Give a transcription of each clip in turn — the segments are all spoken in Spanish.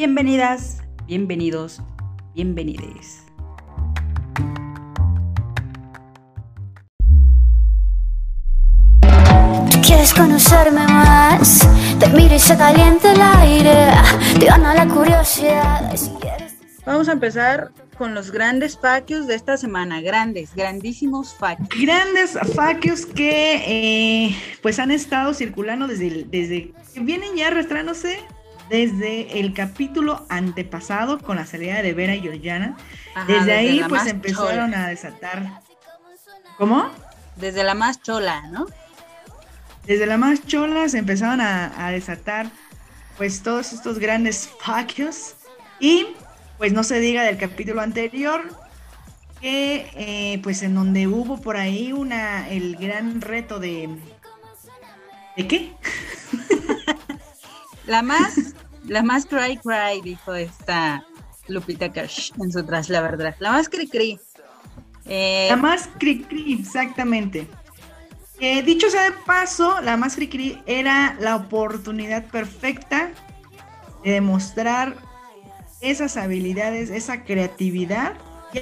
Bienvenidas, bienvenidos, bienvenides. Quieres conocerme más, te miro y se calienta el aire, te gana la curiosidad. Si quieres... Vamos a empezar con los grandes faquios de esta semana, grandes, grandísimos faquios. Grandes faquios que eh, pues han estado circulando desde, desde que vienen ya arrastrándose desde el capítulo antepasado con la salida de Vera y Georgiana. desde, desde, ahí pues empezaron a desatar. ¿Cómo? Desde la más chola, ¿no? Desde la más chola se empezaron a, a desatar pues todos estos grandes faquios y pues no se diga del capítulo anterior, que eh, pues en donde hubo por ahí una el gran reto de ¿de qué? la más la más cry cry dijo esta Lupita Cash en su tras la verdad, la más cri cri. Eh, la más cri exactamente. Eh, dicho sea de paso, la más cri cri era la oportunidad perfecta de demostrar esas habilidades, esa creatividad,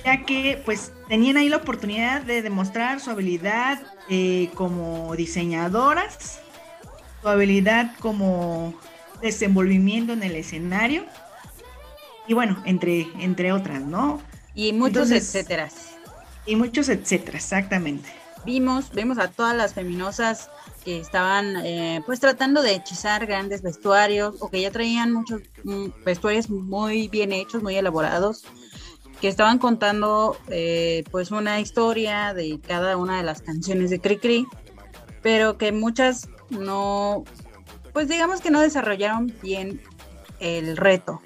ya que pues tenían ahí la oportunidad de demostrar su habilidad eh, como diseñadoras, su habilidad como desenvolvimiento en el escenario y bueno, entre, entre otras, ¿no? Y muchos etcétera. Y muchos etcétera, exactamente. Vimos, vemos a todas las feminosas que estaban eh, pues tratando de hechizar grandes vestuarios o que ya traían muchos mm, vestuarios muy bien hechos, muy elaborados, que estaban contando eh, pues una historia de cada una de las canciones de Cricri, pero que muchas no, pues digamos que no desarrollaron bien el reto.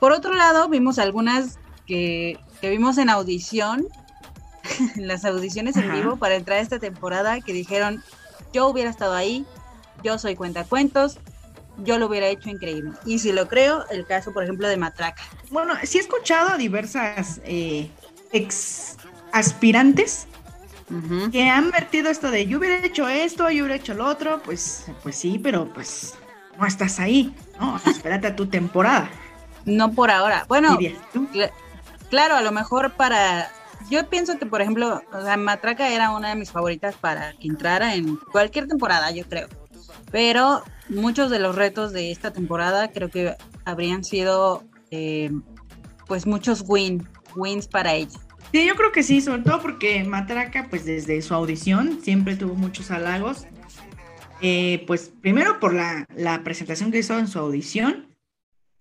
Por otro lado, vimos algunas que, que vimos en audición, las audiciones en vivo para entrar a esta temporada, que dijeron, yo hubiera estado ahí, yo soy cuentacuentos, yo lo hubiera hecho increíble. Y si lo creo, el caso, por ejemplo, de Matraca. Bueno, sí he escuchado a diversas eh, ex aspirantes que han vertido esto de yo hubiera hecho esto, yo hubiera hecho lo otro, pues, pues sí, pero pues no estás ahí, ¿no? Espérate a tu temporada. No por ahora. Bueno, claro, a lo mejor para yo pienso que, por ejemplo, o Matraca era una de mis favoritas para que entrara en cualquier temporada, yo creo. Pero muchos de los retos de esta temporada creo que habrían sido, eh, pues, muchos win, wins para ella. Sí, yo creo que sí, sobre todo porque Matraca, pues, desde su audición siempre tuvo muchos halagos. Eh, pues, primero por la, la presentación que hizo en su audición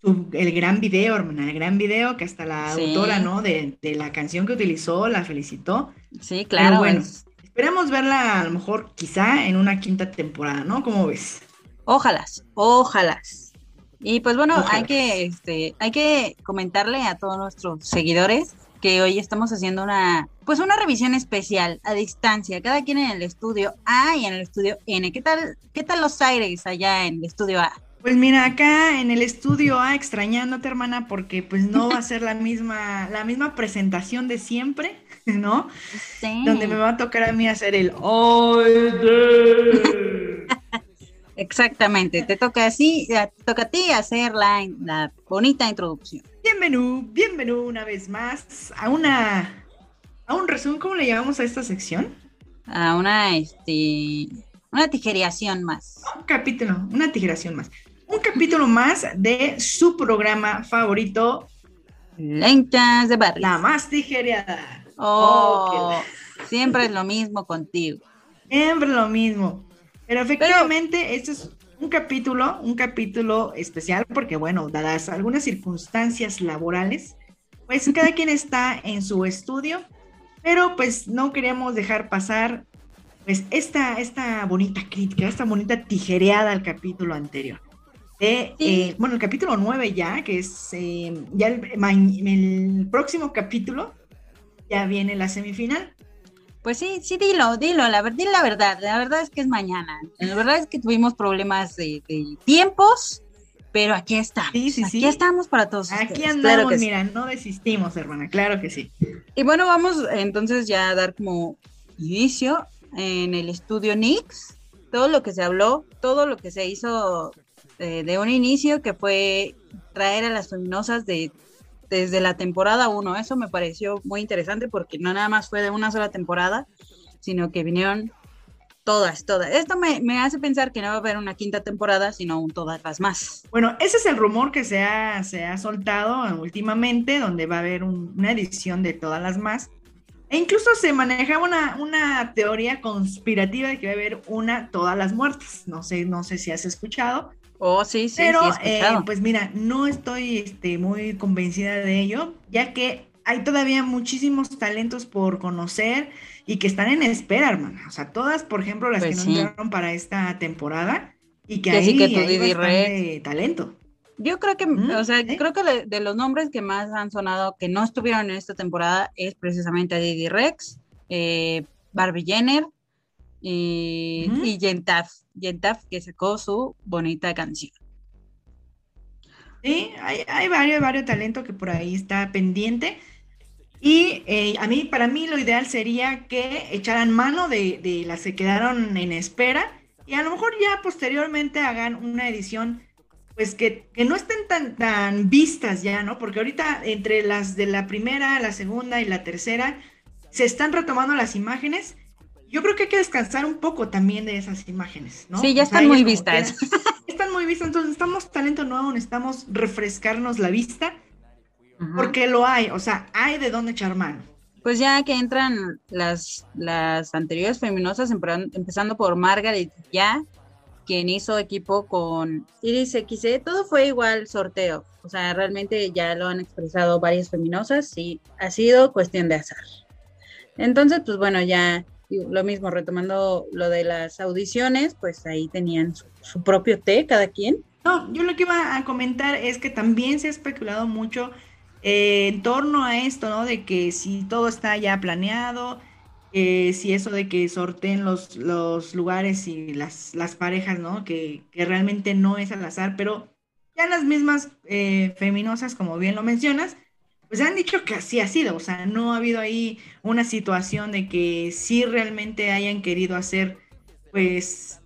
el gran video, hermana, el gran video que hasta la autora, ¿no? De, la canción que utilizó la felicitó. Sí, claro. bueno, esperemos verla a lo mejor quizá en una quinta temporada, ¿no? ¿Cómo ves? Ojalá, ojalá. Y pues bueno, hay que, este, hay que comentarle a todos nuestros seguidores que hoy estamos haciendo una, pues una revisión especial a distancia, cada quien en el estudio A y en el estudio N. ¿Qué tal, qué tal los aires allá en el estudio A? Pues mira, acá en el estudio A, extrañándote, hermana, porque pues no va a ser la misma, la misma presentación de siempre, ¿no? Sí. Donde me va a tocar a mí hacer el Exactamente, te toca así, te toca a ti hacer la, la bonita introducción. Bienvenido, bienvenido una vez más a una, a un resumen, ¿cómo le llamamos a esta sección? A una, este, una tijeración más. Un capítulo, una tijeración más un capítulo más de su programa favorito. Lentas de barrio. La más tijereada. Oh, siempre es lo mismo contigo. Siempre lo mismo. Pero efectivamente, este es un capítulo, un capítulo especial porque, bueno, dadas algunas circunstancias laborales, pues cada quien está en su estudio, pero pues no queríamos dejar pasar pues esta, esta bonita crítica, esta bonita tijereada al capítulo anterior. Eh, bueno, el capítulo 9 ya, que es eh, ya el, próximo capítulo, ya viene la semifinal. Pues sí, sí, dilo, dilo, la, dilo la verdad, la verdad es que es mañana. La verdad es que tuvimos problemas de, tiempos, pero aquí está. Sí, sí, aquí estamos para todos. Aquí andamos, mira, no desistimos, hermana, claro que sí. Y bueno, vamos entonces ya a dar como inicio en el estudio Nix, todo lo que se habló, todo lo que se hizo eh, de un inicio que fue traer a las feminosas de desde la temporada 1. Eso me pareció muy interesante porque no nada más fue de una sola temporada, sino que vinieron todas, todas. Esto me, hace pensar que no va a haber una quinta temporada, sino todas las más. Bueno, ese es el rumor que se ha, se ha soltado últimamente, donde va a haber una edición de todas las más. E incluso se manejaba una, una teoría conspirativa de que va a haber una todas las muertes. No sé, no sé si has escuchado. Oh, sí, sí. Pero, eh, pues mira, no estoy este, muy convencida de ello, ya que hay todavía muchísimos talentos por conocer y que están en espera, hermana. O sea, todas, por ejemplo, las pues que no entraron para esta temporada y que, hay, que talento. Yo creo que, o sea, creo que de los nombres que más han sonado que no estuvieron en esta temporada es precisamente a Didi Rex, eh, Barbie Jenner y, y Yentaf, Yentaf que sacó su bonita canción. Sí, hay, hay varios, varios talentos que por ahí está pendiente. Y eh, a mí, para mí, lo ideal sería que echaran mano de, de, las que quedaron en espera y a lo mejor ya posteriormente hagan una edición, pues que, que, no estén tan, tan vistas ya, ¿no? Porque ahorita entre las de la primera, la segunda y la tercera, se están retomando las imágenes. Yo creo que hay que descansar un poco también de esas imágenes, ¿no? Sí, ya están muy vistas. están muy vistas, entonces estamos talento nuevo, necesitamos refrescarnos la vista porque lo hay, o sea, hay de dónde echar mano. Pues ya que entran las, las anteriores feminosas, empezando por Margaret ya, quien hizo equipo con Iris XC, todo fue igual sorteo. O sea, realmente ya lo han expresado varias feminosas y ha sido cuestión de azar. Entonces, pues bueno, ya lo mismo, retomando lo de las audiciones, pues ahí tenían su, propio té cada quien. No, yo lo que iba a comentar es que también se ha especulado mucho eh, en torno a esto, ¿no? De que si todo está ya planeado, eh, si eso de que sorteen los, los lugares y las, las parejas, ¿no? Que, que, realmente no es al azar, pero ya las mismas eh, feminosas, como bien lo mencionas, pues han dicho que así ha sido, o sea, no ha habido ahí una situación de que sí realmente hayan querido hacer, pues,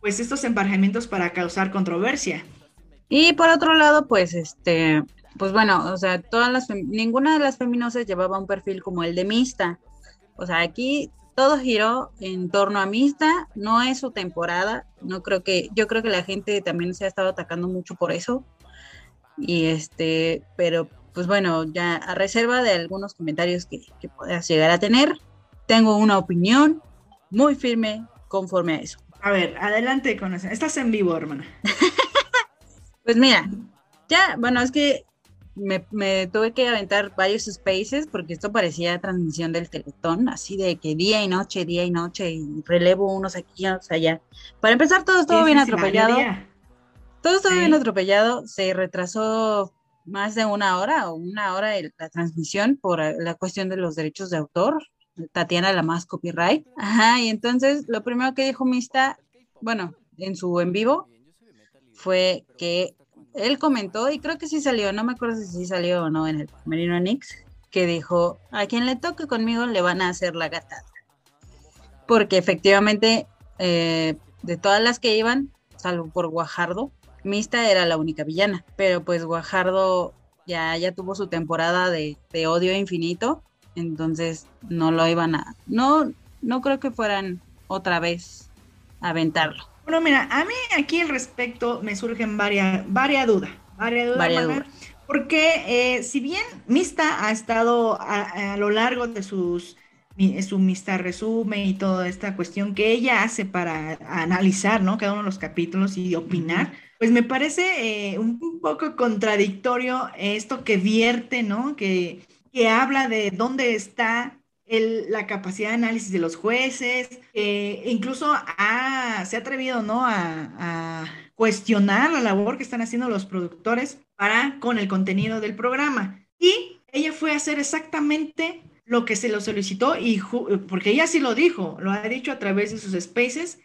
pues estos emparejamientos para causar controversia. Y por otro lado, pues, este, pues bueno, o sea, todas las ninguna de las feminosas llevaba un perfil como el de Mista. O sea, aquí todo giró en torno a Mista, no es su temporada, no creo que, yo creo que la gente también se ha estado atacando mucho por eso. Y este, pero pues bueno, ya a reserva de algunos comentarios que, que puedas llegar a tener, tengo una opinión muy firme conforme a eso. A ver, adelante con eso. Estás en vivo, hermana. pues mira, ya, bueno, es que me, tuve que aventar varios spaces porque esto parecía transmisión del Teletón, así de que día y noche, día y noche, y relevo unos aquí, unos allá. Para empezar, todo estuvo bien atropellado. Todo estuvo bien atropellado, se retrasó más de una hora o una hora la transmisión por la cuestión de los derechos de autor. Tatiana la más copyright. Ajá, y entonces lo primero que dijo Mista, bueno, en su en vivo, fue que él comentó, y creo que sí salió, no me acuerdo si salió o no en el Merino Nix, que dijo, a quien le toque conmigo le van a hacer la gatada. Porque efectivamente, eh, de todas las que iban, salvo por Guajardo, Mista era la única villana, pero pues Guajardo ya, ya tuvo su temporada de, de odio infinito, entonces no lo iban a, no, no creo que fueran otra vez a aventarlo. Bueno, mira, a mí aquí al respecto me surgen varias, varias dudas. Varias dudas. Porque eh, si bien Mista ha estado a, lo largo de sus su Mista resumen y toda esta cuestión que ella hace para analizar, ¿no? Cada uno de los capítulos y opinar, pues me parece eh, un, poco contradictorio esto que vierte, ¿no? Que, que habla de dónde está la capacidad de análisis de los jueces, incluso se ha atrevido ¿no? A, cuestionar la labor que están haciendo los productores para con el contenido del programa. Y ella fue a hacer exactamente lo que se lo solicitó y porque ella sí lo dijo, lo ha dicho a través de sus spaces,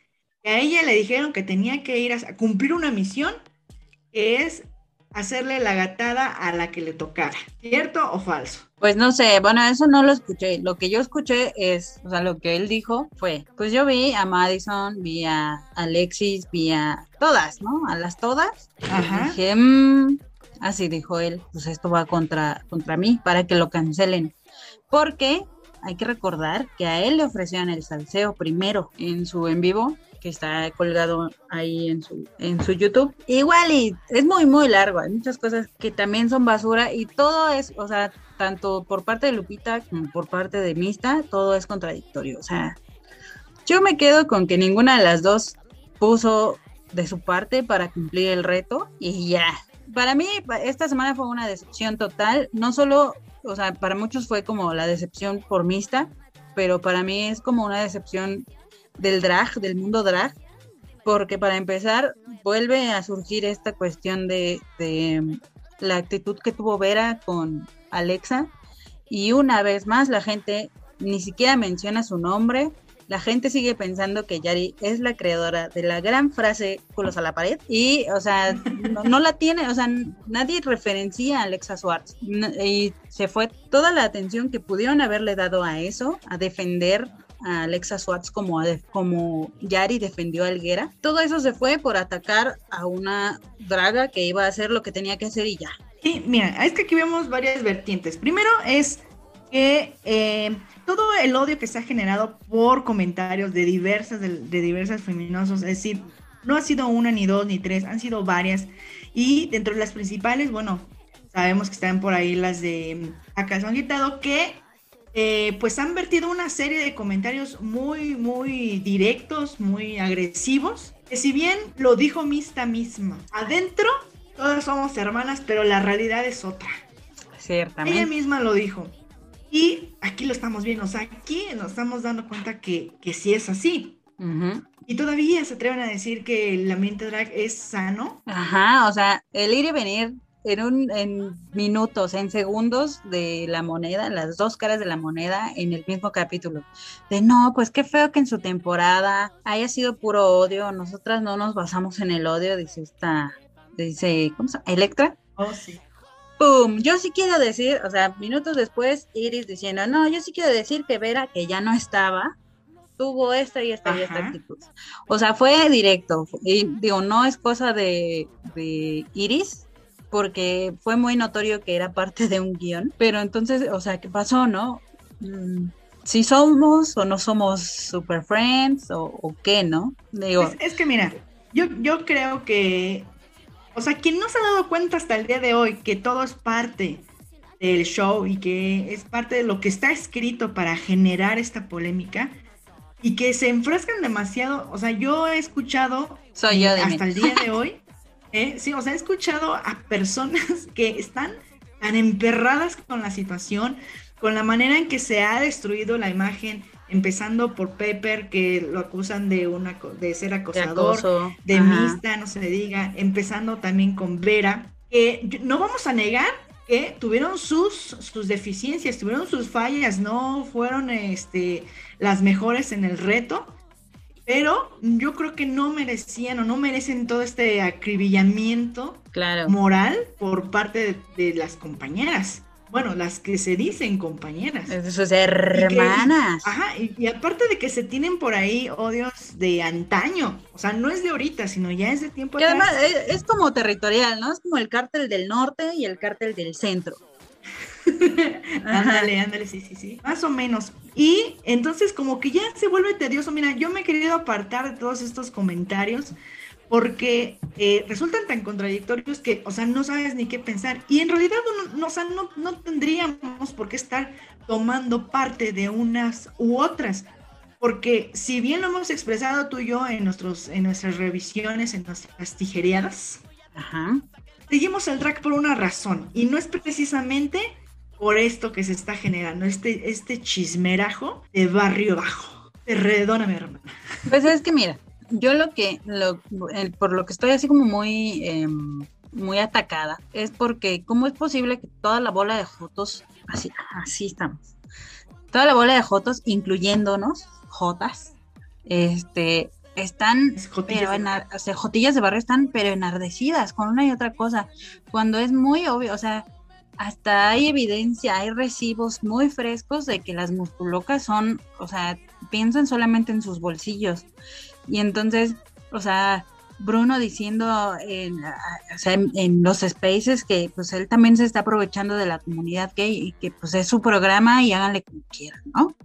a ella le dijeron que tenía que ir a cumplir una misión que es hacerle la gatada a la que le tocara. ¿Cierto o falso? Pues no sé, bueno, eso no lo escuché. Lo que yo escuché es, o sea, lo que él dijo fue, pues yo vi a Madison, vi a Alexis, vi a todas, ¿no? A las todas. Ajá. dije, mm", así dijo él, pues esto va contra, contra mí para que lo cancelen. Porque hay que recordar que a él le ofrecían el salseo primero en su en vivo está colgado ahí en su, en su YouTube. Igual y es muy, muy largo, hay muchas cosas que también son basura y todo es, o sea, tanto por parte de Lupita como por parte de Mista, todo es contradictorio. O sea, yo me quedo con que ninguna de las dos puso de su parte para cumplir el reto y ya. Para mí, esta semana fue una decepción total, no solo, o sea, para muchos fue como la decepción por Mista, pero para mí es como una decepción del drag, del mundo drag, porque para empezar vuelve a surgir esta cuestión de, de la actitud que tuvo Vera con Alexa. Y una vez más la gente ni siquiera menciona su nombre, la gente sigue pensando que Yari es la creadora de la gran frase culos a la pared. Y, o sea, no, la tiene, o sea, nadie referencia a Alexa Swartz y se fue toda la atención que pudieron haberle dado a eso, a defender a Alexa Swartz como, como Yari defendió a Alguera. Todo eso se fue por atacar a una draga que iba a hacer lo que tenía que hacer y ya. Sí, mira, es que aquí vemos varias vertientes. Primero es que eh, todo el odio que se ha generado por comentarios de diversas, de, diversas feminosos, es decir, no ha sido una, ni dos, ni tres, han sido varias. Y dentro de las principales, bueno, sabemos que están por ahí las de Acalzón Quitado, que eh, pues han vertido una serie de comentarios muy, muy directos, muy agresivos, que si bien lo dijo Mista misma, adentro todas somos hermanas, pero la realidad es otra. Ciertamente. Ella misma lo dijo. Y aquí lo estamos viendo, o sea, aquí nos estamos dando cuenta que, que sí es así. Y todavía se atreven a decir que el ambiente drag es sano. Ajá, o sea, el ir y venir en, un, en minutos, en segundos de la moneda, las dos caras de la moneda en el mismo capítulo. De no, pues qué feo que en su temporada haya sido puro odio, nosotras no nos basamos en el odio, dice esta, dice, ¿cómo se llama? Electra. Oh, sí. ¡Pum! Yo sí quiero decir, o sea, minutos después, Iris diciendo, no, yo sí quiero decir que Vera, que ya no estaba, tuvo esta y esta y esta actitud. O sea, fue directo. Y digo, no es cosa de, de Iris, porque fue muy notorio que era parte de un guion. Pero entonces, o sea, ¿qué pasó, no? Mm, si somos o no somos super friends o, qué, ¿no? Digo, es, que mira, yo, yo creo que, o sea, quien no se ha dado cuenta hasta el día de hoy que todo es parte del show y que es parte de lo que está escrito para generar esta polémica y que se enfrescan demasiado, o sea, yo he escuchado Soy yo hasta el día de hoy ¿eh? Sí, o sea, he escuchado a personas que están tan emperradas con la situación, con la manera en que se ha destruido la imagen, empezando por Pepper, que lo acusan de, una, de ser acosador, de, mista, no se le diga, empezando también con Vera, que no vamos a negar que tuvieron sus, sus deficiencias, tuvieron sus fallas, no fueron este, las mejores en el reto, pero yo creo que no merecían o no merecen todo este acribillamiento moral por parte de, las compañeras. Bueno, las que se dicen compañeras. Sus hermanas. ajá, y, aparte de que se tienen por ahí odios de antaño, o sea, no es de ahorita, sino ya es de tiempo. Y además es, es como territorial, ¿no? Es como el cártel del norte y el cártel del centro. ándale, ándale, sí, sí, sí. Más o menos. Y entonces como que ya se vuelve tedioso. Mira, yo me he querido apartar de todos estos comentarios porque eh, resultan tan contradictorios que, o sea, no sabes ni qué pensar. Y en realidad no, no, no tendríamos por qué estar tomando parte de unas u otras. Porque si bien lo hemos expresado tú y yo en, nuestros, en nuestras revisiones, en nuestras tijereadas, seguimos el track por una razón. Y no es precisamente por esto que se está generando, este, este chismerajo de barrio bajo. Perdóname, hermana. Pues es que mira, yo lo que, lo, por lo que estoy así como muy, em, muy atacada, es porque cómo es posible que toda la bola de fotos, así, así estamos, toda la bola de fotos, incluyéndonos, jotas, este, están, pero o sea, jotillas de barrio están, pero enardecidas con una y otra cosa, cuando es muy obvio, o sea, hasta hay evidencia, hay recibos muy frescos de que las musculocas son, o sea, piensan solamente en sus bolsillos. Y entonces, o sea, Bruno diciendo en, o sea, en, los spaces que pues él también se está aprovechando de la comunidad gay y que pues es su programa y háganle como quieran, ¿no?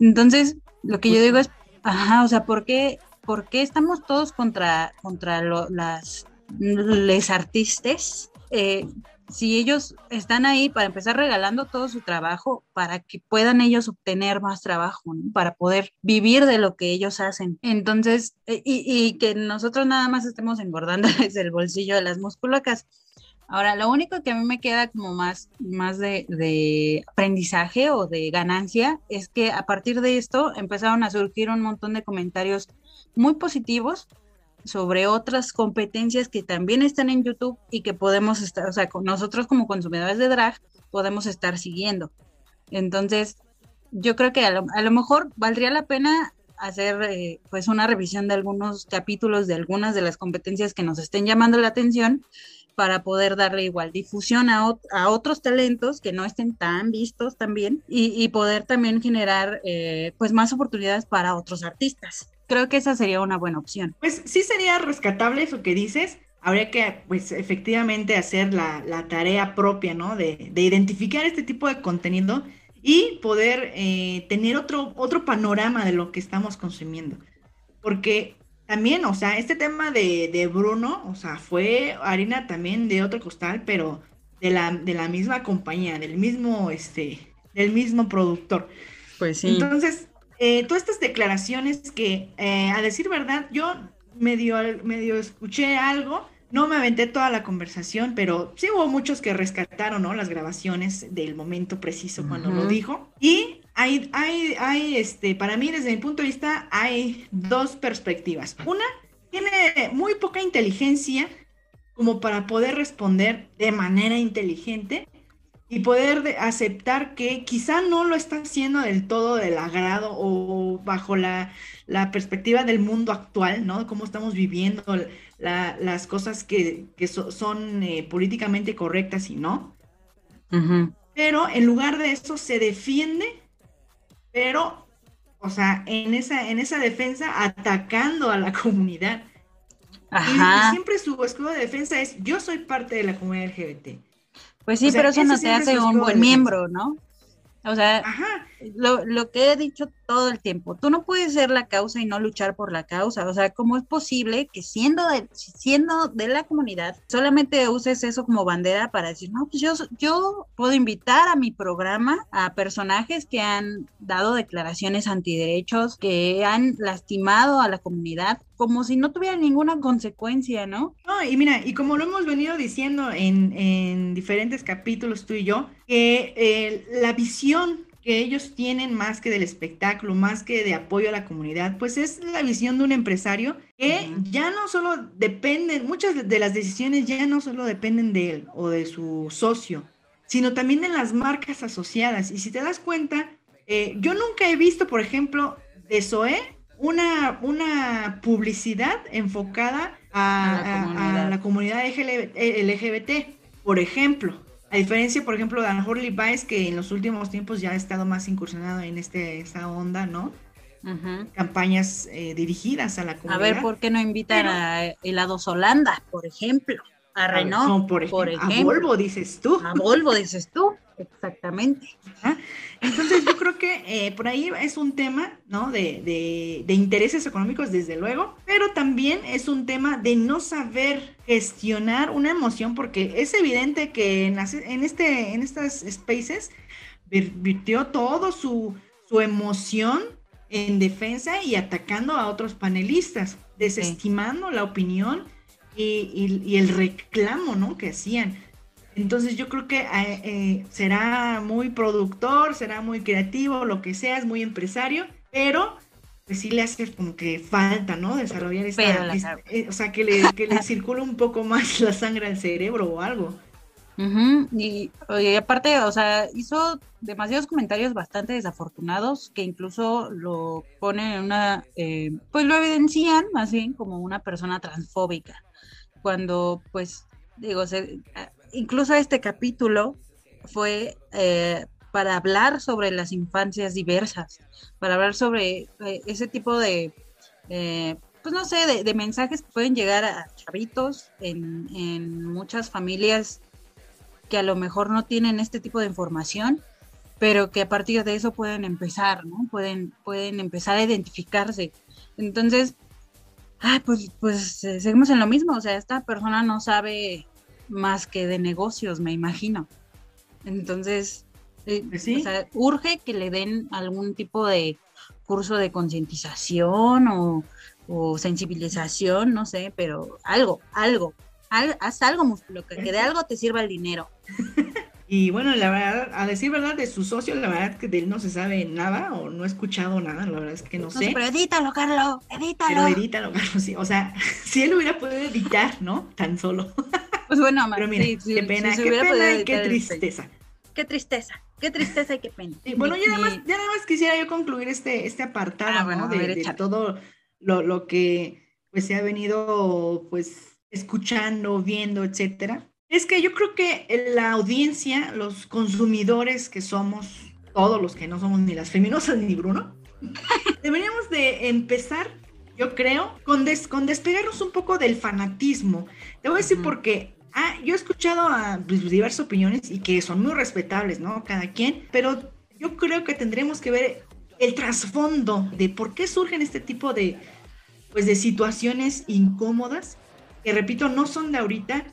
Entonces, lo que yo digo es, ajá, o sea, ¿por qué, por qué estamos todos contra, contra las les artistas? Eh, si ellos están ahí para empezar regalando todo su trabajo para que puedan ellos obtener más trabajo, para poder vivir de lo que ellos hacen. Entonces, e, y, que nosotros nada más estemos engordando desde el bolsillo de las musculacas. Ahora, lo único que a mí me queda como más, más de, de aprendizaje o de ganancia es que a partir de esto empezaron a surgir un montón de comentarios muy positivos sobre otras competencias que también están en YouTube y que podemos estar, o sea, nosotros como consumidores de drag podemos estar siguiendo. Entonces, yo creo que a lo, mejor valdría la pena hacer eh, pues una revisión de algunos capítulos de algunas de las competencias que nos estén llamando la atención para poder darle igual difusión a, otros talentos que no estén tan vistos también y, poder también generar eh, pues más oportunidades para otros artistas creo que esa sería una buena opción. Pues sí sería rescatable eso que dices. Habría que, pues, efectivamente hacer la, tarea propia, ¿no? De, identificar este tipo de contenido y poder eh, tener otro, otro panorama de lo que estamos consumiendo. Porque también, o sea, este tema de, Bruno, o sea, fue harina también de otro costal, pero de la, de la misma compañía, del mismo, este, del mismo productor. Pues sí. Entonces, eh, todas estas declaraciones que, eh, a decir verdad, yo medio, medio escuché algo, no me aventé toda la conversación, pero sí hubo muchos que rescataron ¿no? las grabaciones del momento preciso cuando lo dijo. Y hay, hay, hay, este, para mí, desde mi punto de vista, hay dos perspectivas. Una, tiene muy poca inteligencia como para poder responder de manera inteligente y poder aceptar que quizá no lo está haciendo del todo del agrado o bajo la, perspectiva del mundo actual, ¿no? Cómo estamos viviendo las cosas que, son eh, políticamente correctas y no. Pero en lugar de eso se defiende, pero, o sea, en esa, en esa defensa atacando a la comunidad. Y siempre su escudo de defensa es, yo soy parte de la comunidad LGBT pues sí, pero eso no te hace un buen miembro, ¿no? O sea, Lo, lo, que he dicho todo el tiempo, tú no puedes ser la causa y no luchar por la causa. O sea, ¿cómo es posible que siendo de, siendo de la comunidad solamente uses eso como bandera para decir, no, pues yo, yo puedo invitar a mi programa a personajes que han dado declaraciones antiderechos, que han lastimado a la comunidad, como si no tuviera ninguna consecuencia, ¿no? No, y mira, y como lo hemos venido diciendo en, en diferentes capítulos tú y yo, que eh, la visión que ellos tienen más que del espectáculo, más que de apoyo a la comunidad, pues es la visión de un empresario que ya no solo dependen, muchas de las decisiones ya no solo dependen de él o de su socio, sino también de las marcas asociadas. Y si te das cuenta, eh, yo nunca he visto, por ejemplo, de SOE una, una publicidad enfocada a, la comunidad, LGBT, por ejemplo. A diferencia, por ejemplo, de Anne Levi's, que en los últimos tiempos ya ha estado más incursionado en este, esta onda, ¿no? Campañas eh, dirigidas a la comunidad. A ver, ¿por qué no invitan a Helados Holanda, por ejemplo? A Renault, por, ejemplo, A Volvo, dices tú. A Volvo, dices tú. Exactamente. Entonces yo creo que eh, por ahí es un tema, ¿no? De, intereses económicos, desde luego, pero también es un tema de no saber gestionar una emoción, porque es evidente que en, en, este, en estas spaces virtió todo su, su emoción en defensa y atacando a otros panelistas, desestimando la opinión y, y, el reclamo, ¿no? Que hacían. Entonces yo creo que eh, eh, será muy productor, será muy creativo, lo que sea, es muy empresario, pero pues sí le hace como que falta, ¿no? Desarrollar esta, eh, o sea, que le, que le circule un poco más la sangre al cerebro o algo. y, aparte, o sea, hizo demasiados comentarios bastante desafortunados que incluso lo ponen en una, eh, pues lo evidencian más bien como una persona transfóbica. Cuando, pues, digo, incluso este capítulo fue eh, para hablar sobre las infancias diversas, para hablar sobre eh, ese tipo de, pues no sé, de, mensajes que pueden llegar a chavitos en, en muchas familias que a lo mejor no tienen este tipo de información, pero que a partir de eso pueden empezar, ¿no? Pueden, pueden empezar a identificarse. Entonces, pues, pues eh, seguimos en lo mismo, o sea, esta persona no sabe más que de negocios, me imagino. Entonces, eh, pues o sea, urge que le den algún tipo de curso de concientización o, o sensibilización, no sé, pero algo, algo, haz algo, músculo, que, de algo te sirva el dinero. Y bueno, la verdad, a decir verdad, de su socio, la verdad que de él no se sabe nada o no he escuchado nada, la verdad es que no, sé. Pero edítalo, Carlos, edítalo. Pero edítalo, Carlos, sí. O sea, si él hubiera podido editar, ¿no? Tan solo. Pues bueno, pero mira, qué pena, qué pena y qué tristeza. Qué tristeza, qué tristeza y qué pena. bueno, ya nada, más, ya nada más quisiera yo concluir este, este apartado, ah, ¿no? De, de todo lo, lo que pues se ha venido pues escuchando, viendo, etcétera, es que yo creo que la audiencia, los consumidores que somos, todos los que no somos ni las feminosas ni Bruno, deberíamos de empezar, yo creo, con, con despegarnos un poco del fanatismo. Te voy a decir porque ah, yo he escuchado a pues, diversas opiniones y que son muy respetables, ¿no? Cada quien, pero yo creo que tendremos que ver el trasfondo de por qué surgen este tipo de, pues, de situaciones incómodas que repito, no son de ahorita,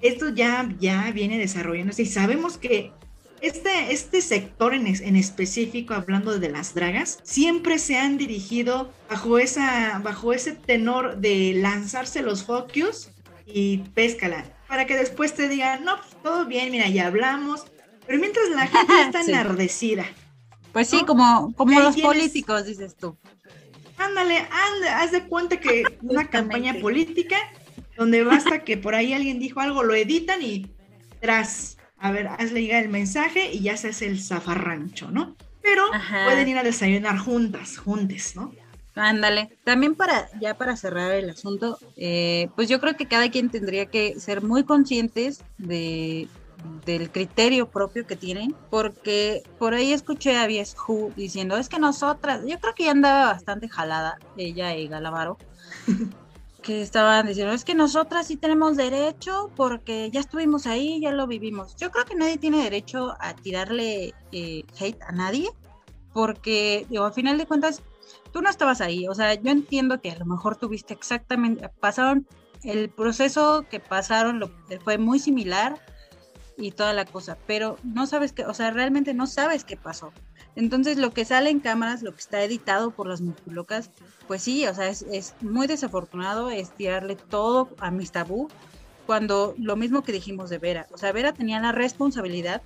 esto ya, ya viene desarrollándose y sabemos que este, este sector en, en, específico, hablando de las dragas, siempre se han dirigido bajo, esa, bajo ese tenor de lanzarse los focus y péscala, para que después te digan, no, pues, todo bien, mira, ya hablamos, pero mientras la gente está enardecida. Pues sí, como, como los políticos, dices tú. Ándale, ándale, haz de cuenta que una campaña política donde basta que por ahí alguien dijo algo, lo editan y tras, a ver, hazle llegar el mensaje y ya se hace el zafarrancho, ¿no? Pero pueden ir a desayunar juntas, juntes, ¿no? Ándale. También para, ya para cerrar el asunto, eh, pues yo creo que cada quien tendría que ser muy conscientes de, del criterio propio que tienen, porque por ahí escuché a Vies Who diciendo, es que nosotras, yo creo que ya andaba bastante jalada, ella y Galavaro, que estaban diciendo, es que nosotras sí tenemos derecho porque ya estuvimos ahí, ya lo vivimos. Yo creo que nadie tiene derecho a tirarle eh, hate a nadie, porque, digo, al final de cuentas, tú no estabas ahí. O sea, yo entiendo que a lo mejor tuviste exactamente, pasaron, el proceso que pasaron lo, fue muy similar y toda la cosa, pero no sabes qué, o sea, realmente no sabes qué pasó. Entonces, lo que sale en cámaras, lo que está editado por las musculocas, pues sí, o sea, es, muy desafortunado es tirarle todo a mis tabú, cuando lo mismo que dijimos de Vera, o sea, Vera tenía la responsabilidad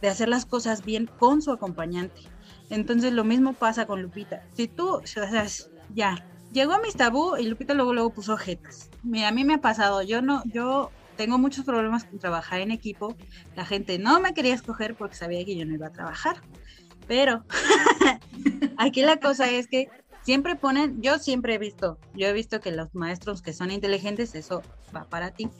de hacer las cosas bien con su acompañante. Entonces, lo mismo pasa con Lupita. Si tú, o sea, ya, llegó a mis tabú y Lupita luego luego puso jetas. Mira, a mí me ha pasado, yo no, yo tengo muchos problemas con trabajar en equipo. La gente no me quería escoger porque sabía que yo no iba a trabajar. Pero aquí la cosa es que siempre ponen, yo siempre he visto, yo he visto que los maestros que son inteligentes, eso va para ti,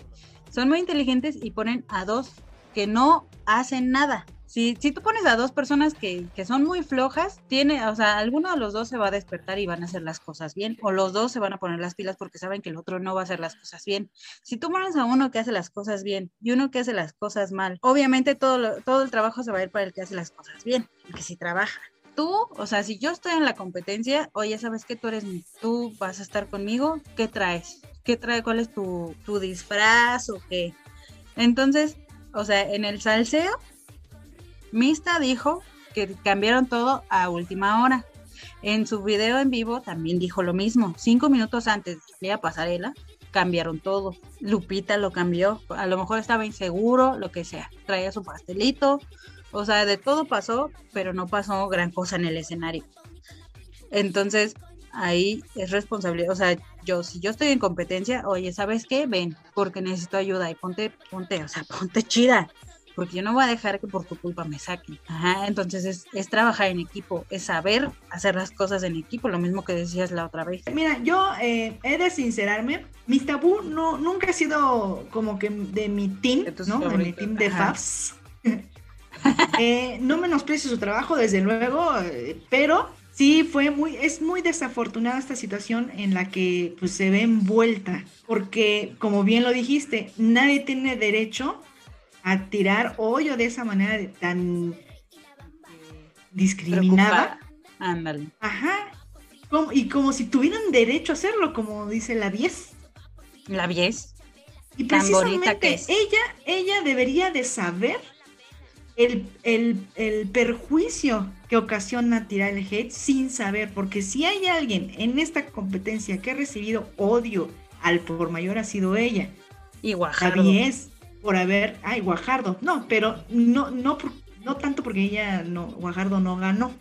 son muy inteligentes y ponen a dos que no hacen nada. Si, si tú pones a dos personas que, que, son muy flojas, tiene, o sea, alguno de los dos se va a despertar y van a hacer las cosas bien, o los dos se van a poner las pilas porque saben que el otro no va a hacer las cosas bien. Si tú pones a uno que hace las cosas bien y uno que hace las cosas mal, obviamente todo, todo el trabajo se va a ir para el que hace las cosas bien, que si trabaja tú, o sea, si yo estoy en la competencia, oye, ¿sabes que Tú eres, tú vas a estar conmigo, ¿qué traes? ¿Qué trae? ¿Cuál es tu, tu disfraz o qué? Entonces, o sea, en el salseo, Mista dijo que cambiaron todo a última hora. En su video en vivo también dijo lo mismo. Cinco minutos antes de la pasarela, cambiaron todo. Lupita lo cambió. A lo mejor estaba inseguro, lo que sea. Traía su pastelito. O sea, de todo pasó, pero no pasó gran cosa en el escenario. Entonces, ahí es responsabilidad, o sea, yo si yo estoy en competencia, oye, ¿sabes qué? Ven, porque necesito ayuda y ponte, ponte, o sea, ponte chida, porque yo no voy a dejar que por tu culpa me saquen. Ajá, entonces es, es trabajar en equipo, es saber hacer las cosas en equipo, lo mismo que decías la otra vez. Mira, yo eh, he de sincerarme, mi tabú no, nunca ha sido como que de mi team, ¿no? De mi team de Fabs. eh, no menosprecio su trabajo, desde luego, eh, pero sí fue muy, es muy desafortunada esta situación en la que pues, se ve envuelta, porque como bien lo dijiste, nadie tiene derecho a tirar hoyo de esa manera tan eh, discriminada. Ándale. Ajá. y como si tuvieran derecho a hacerlo, como dice la 10. La 10. Y precisamente ella, ella debería de saber el, el, perjuicio que ocasiona tirar el hate sin saber, porque si hay alguien en esta competencia que ha recibido odio al por mayor ha sido ella. Y Guajardo. es por haber, ay, Guajardo, no, pero no, no, no tanto porque ella no, Guajardo no ganó.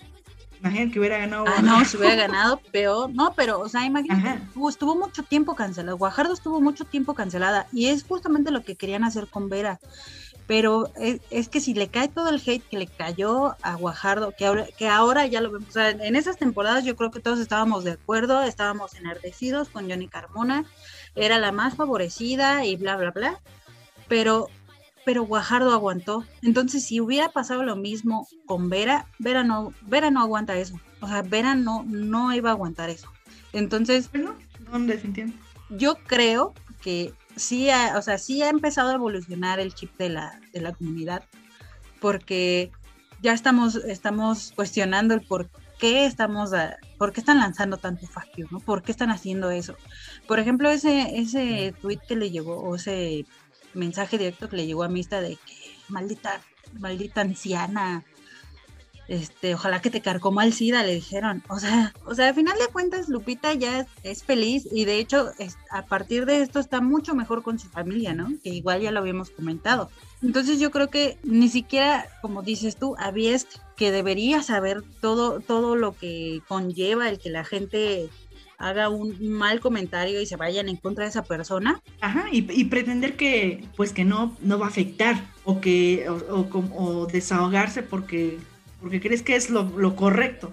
Imagínate que hubiera ganado. Ah, no, si hubiera ganado peor. No, pero, o sea, imagínate, estuvo, mucho tiempo cancelada. Guajardo estuvo mucho tiempo cancelada. Y es justamente lo que querían hacer con Vera. Pero es, que si le cae todo el hate que le cayó a Guajardo, que ahora, que ahora ya lo vemos, o sea, en esas temporadas yo creo que todos estábamos de acuerdo, estábamos enardecidos con Johnny Carmona, era la más favorecida y bla, bla, bla pero, pero Guajardo aguantó. Entonces, si hubiera pasado lo mismo con Vera, Vera no, Vera no aguanta eso. O sea, Vera no, no iba a aguantar eso. Entonces, bueno, ¿dónde se Yo creo que sí, ha, o sea, sí ha empezado a evolucionar el chip de la, de la comunidad, porque ya estamos, estamos cuestionando el por qué estamos, por qué están lanzando tanto fuck ¿no? ¿Por qué están haciendo eso? Por ejemplo, ese, ese tweet que le llegó, o ese mensaje directo que le llegó a Mista de que maldita, maldita anciana, este, ojalá que te carcoma el SIDA, le dijeron. O sea, o sea, al final de cuentas, Lupita ya es, feliz y de hecho, a partir de esto está mucho mejor con su familia, ¿no? Que igual ya lo habíamos comentado. Entonces yo creo que ni siquiera, como dices tú, habías que debería saber todo, todo lo que conlleva el que la gente haga un mal comentario y se vayan en contra de esa persona. Ajá, y, pretender que pues que no, no va a afectar o que o, desahogarse porque, porque crees que es lo, correcto.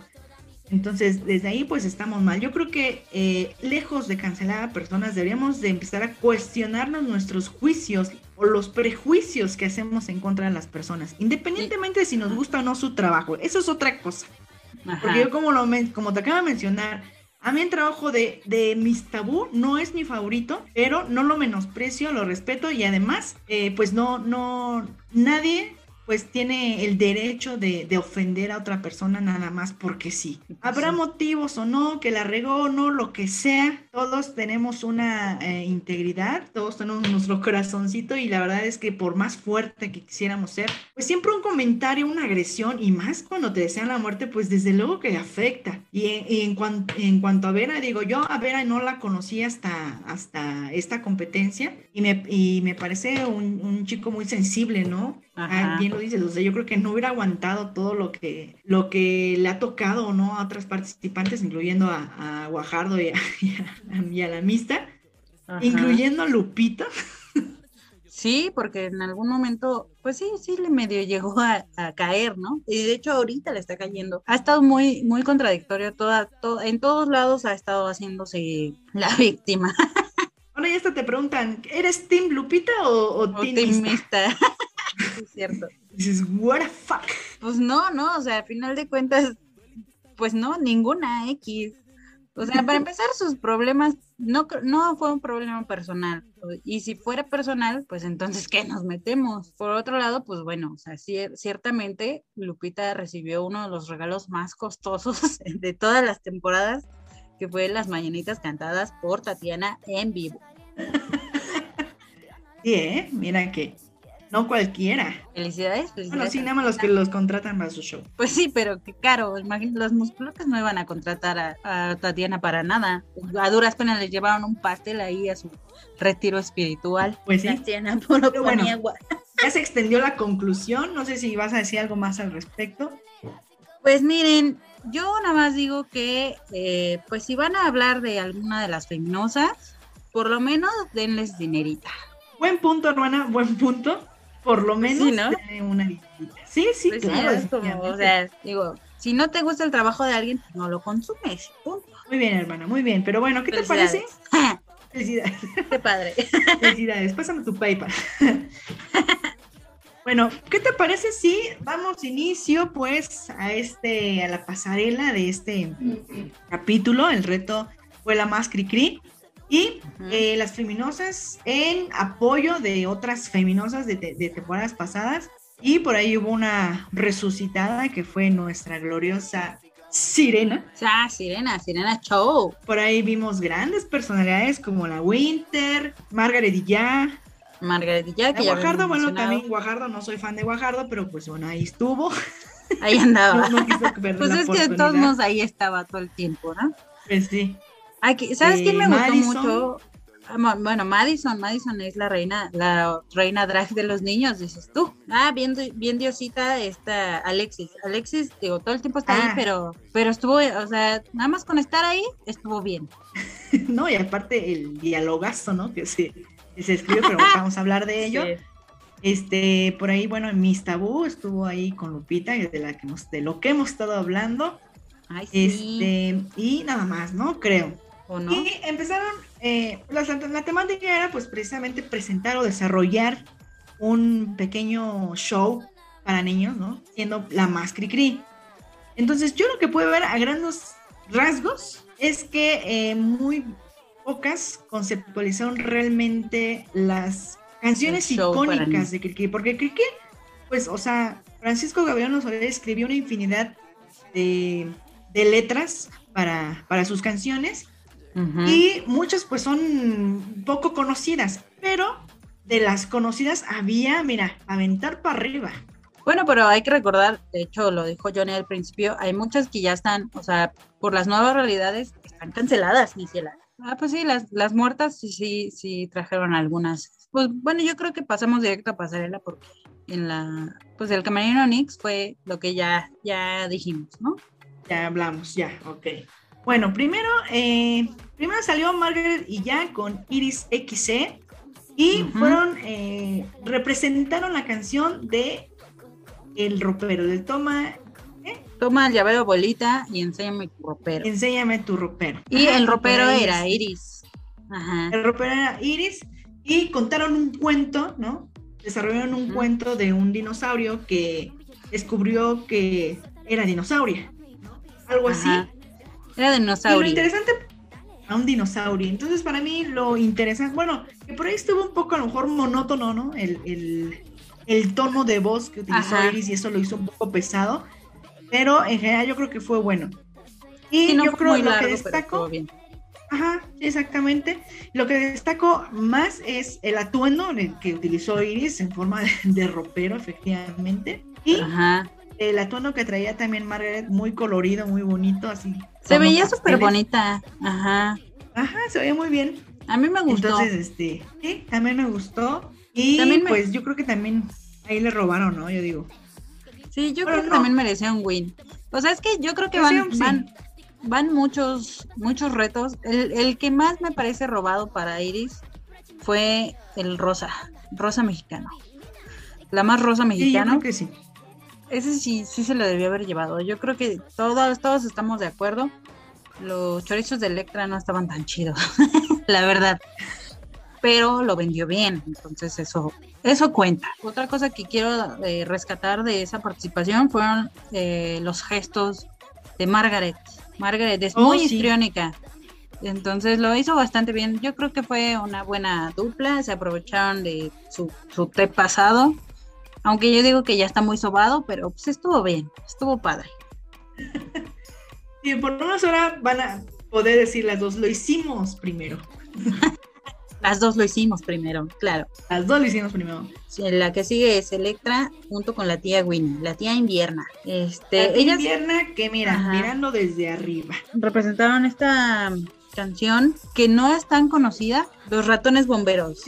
Entonces, desde ahí pues estamos mal. Yo creo que eh, lejos de cancelar a personas, deberíamos de empezar a cuestionarnos nuestros juicios o los prejuicios que hacemos en contra de las personas, independientemente de si nos gusta o no su trabajo. Eso es otra cosa. Porque yo como, lo, como te acabo de mencionar, a mí el trabajo de, de Mis Tabú no es mi favorito, pero no lo menosprecio, lo respeto y además, eh, pues no, no, nadie pues tiene el derecho de, ofender a otra persona nada más porque sí. Habrá motivos o no, que la regó o no, lo que sea, todos tenemos una eh, integridad, todos tenemos nuestro corazoncito y la verdad es que por más fuerte que quisiéramos ser, pues siempre un comentario, una agresión y más cuando te desean la muerte, pues desde luego que afecta. Y en, en cuanto a Vera, digo, yo a Vera no la conocí hasta, hasta esta competencia y me, y me parece un, un chico muy sensible, ¿no? Bien lo dices, o sea, yo creo que no hubiera aguantado todo lo que, lo que le ha tocado ¿no? a otras participantes, incluyendo a, a Guajardo y a, la Mista, incluyendo a Lupita. Sí, porque en algún momento, pues sí, sí le medio llegó a, caer, ¿no? Y de hecho ahorita le está cayendo. Ha estado muy, muy contradictorio, toda, en todos lados ha estado haciéndose la víctima. Ahora ya hasta te preguntan, ¿eres Team Lupita o, o, Team Mista? es cierto. Dices, what the fuck. Pues no, no, o sea, a final de cuentas, pues no, ninguna X. O sea, para empezar, sus problemas no, no fue un problema personal. Y si fuera personal, pues entonces, ¿qué nos metemos? Por otro lado, pues bueno, o sea, ciertamente Lupita recibió uno de los regalos más costosos de todas las temporadas, que fue las mañanitas cantadas por Tatiana en vivo. Sí, ¿eh? Mira que no cualquiera. Felicidades, felicidades. Bueno, sí, nada más los que los contratan para su show. Pues sí, pero qué caro. Imagínate, los musculotes no iban a contratar a, Tatiana para nada. A duras penas les llevaron un pastel ahí a su retiro espiritual. Pues sí. Tatiana, por bueno, Ya se extendió la conclusión. No sé si vas a decir algo más al respecto. Pues miren, yo nada más digo que, eh, pues si van a hablar de alguna de las feminosas, por lo menos denles dinerita. Buen punto, hermana, buen punto. Por lo menos sí, ¿no? una visita. Sí, sí, pues claro. es como, o sea, digo, si no te gusta el trabajo de alguien, pues no lo consumes. Punto. Muy bien, hermana, muy bien. Pero bueno, ¿qué te parece? Felicidades. Qué padre. Felicidades. Pásame tu PayPal. bueno, ¿qué te parece si damos inicio pues a este, a la pasarela de este capítulo? El reto fue la más cri-cri. Y eh, las feminosas en apoyo de otras feminosas de, de, temporadas pasadas. Y por ahí hubo una resucitada que fue nuestra gloriosa Sirena. Ah, Sirena, Sirena Show. Por ahí vimos grandes personalidades como la Winter, Margaret y ya. Margaret y ya, que ya Guajardo, bueno, también Guajardo, no soy fan de Guajardo, pero pues bueno, ahí estuvo. Ahí andaba. pues es que de todos modos ahí estaba todo el tiempo, ¿no? Pues sí. ¿Sabes quién me eh, gustó mucho? Ah, bueno, Madison, Madison es la reina, la reina drag de los niños, dices tú. Ah, bien, bien diosita está Alexis. Alexis, digo, todo el tiempo está ahí, ah. pero, pero estuvo, o sea, nada más con estar ahí, estuvo bien. no, y aparte el dialogazo, ¿no? Que se, se escribe, pero vamos a hablar de ello. Este, por ahí, bueno, en Miss Tabú estuvo ahí con Lupita, de la que nos, de lo que hemos estado hablando. Ay, sí. Este, y nada más, ¿no? Creo. Y empezaron, eh, la, la, temática era pues precisamente presentar o desarrollar un pequeño show para niños, ¿no? Siendo la más cri-cri. Entonces yo lo que puedo ver a grandes rasgos es que eh, muy pocas conceptualizaron realmente las canciones icónicas de Cricri, porque Cricri, pues, o sea, Francisco Gabriel Soler escribió una infinidad de, de letras para, para sus canciones y muchas pues son poco conocidas, pero de las conocidas había, mira, aventar para arriba. Bueno, pero hay que recordar, de hecho lo dijo Johnny al principio, hay muchas que ya están, o sea, por las nuevas realidades están canceladas, ni Ah, pues sí, las, las muertas sí, sí, sí trajeron algunas. Pues bueno, yo creo que pasamos directo a pasarela porque en la, pues el camarino Nix fue lo que ya, ya dijimos, ¿no? Ya hablamos, ya, ok. Bueno, primero, eh, primero salió Margaret y ya con Iris XC y fueron, eh, representaron la canción de El ropero, del toma. ¿eh? Toma el llavero bolita y enséñame tu ropero. Enséñame tu ropero. Y el ropero era Iris. Ajá. El ropero era Iris y contaron un cuento, ¿no? Desarrollaron un cuento de un dinosaurio que descubrió que era dinosaurio, algo así. Era dinosaurio. Y lo interesante a un dinosaurio. Entonces, para mí lo interesante, bueno, que por ahí estuvo un poco a lo mejor monótono, ¿no? El, tono de voz que utilizó Iris y eso lo hizo un poco pesado, pero en general yo creo que fue bueno. Y yo creo que lo que destaco, ajá, exactamente, lo que destaco más es el atuendo que utilizó Iris en forma de, ropero, efectivamente, y ajá el atuendo que traía también Margaret, muy colorido, muy bonito, así. Se veía súper bonita, ajá. Ajá, se veía muy bien. A mí me gustó. Entonces, este, sí, también me gustó. Y pues yo creo que también ahí le robaron, ¿no? Yo digo. Sí, yo creo que también merecía un win. O sea, es que yo creo que van, van, van muchos, muchos retos. El, el que más me parece robado para Iris fue el rosa, rosa mexicano. La más rosa mexicana. Sí, creo que sí ese sí, sí se lo debió haber llevado. Yo creo que todos, todos estamos de acuerdo. Los chorizos de Electra no estaban tan chidos, la verdad. Pero lo vendió bien, entonces eso, eso cuenta. Otra cosa que quiero eh, rescatar de esa participación fueron eh, los gestos de Margaret. Margaret es oh, muy histriónica. Entonces lo hizo bastante bien. Yo creo que fue una buena dupla. Se aprovecharon de su, su té pasado aunque yo digo que ya está muy sobado, pero pues estuvo bien, estuvo padre. Y por unas horas van a poder decir las dos, lo hicimos primero. las dos lo hicimos primero, claro. Las dos lo hicimos primero. la que sigue es Electra junto con la tía Winnie, la tía Invierna. Este, la tía Invierna que mira, mirando desde arriba. Representaron esta canción que no es tan conocida, Los ratones bomberos.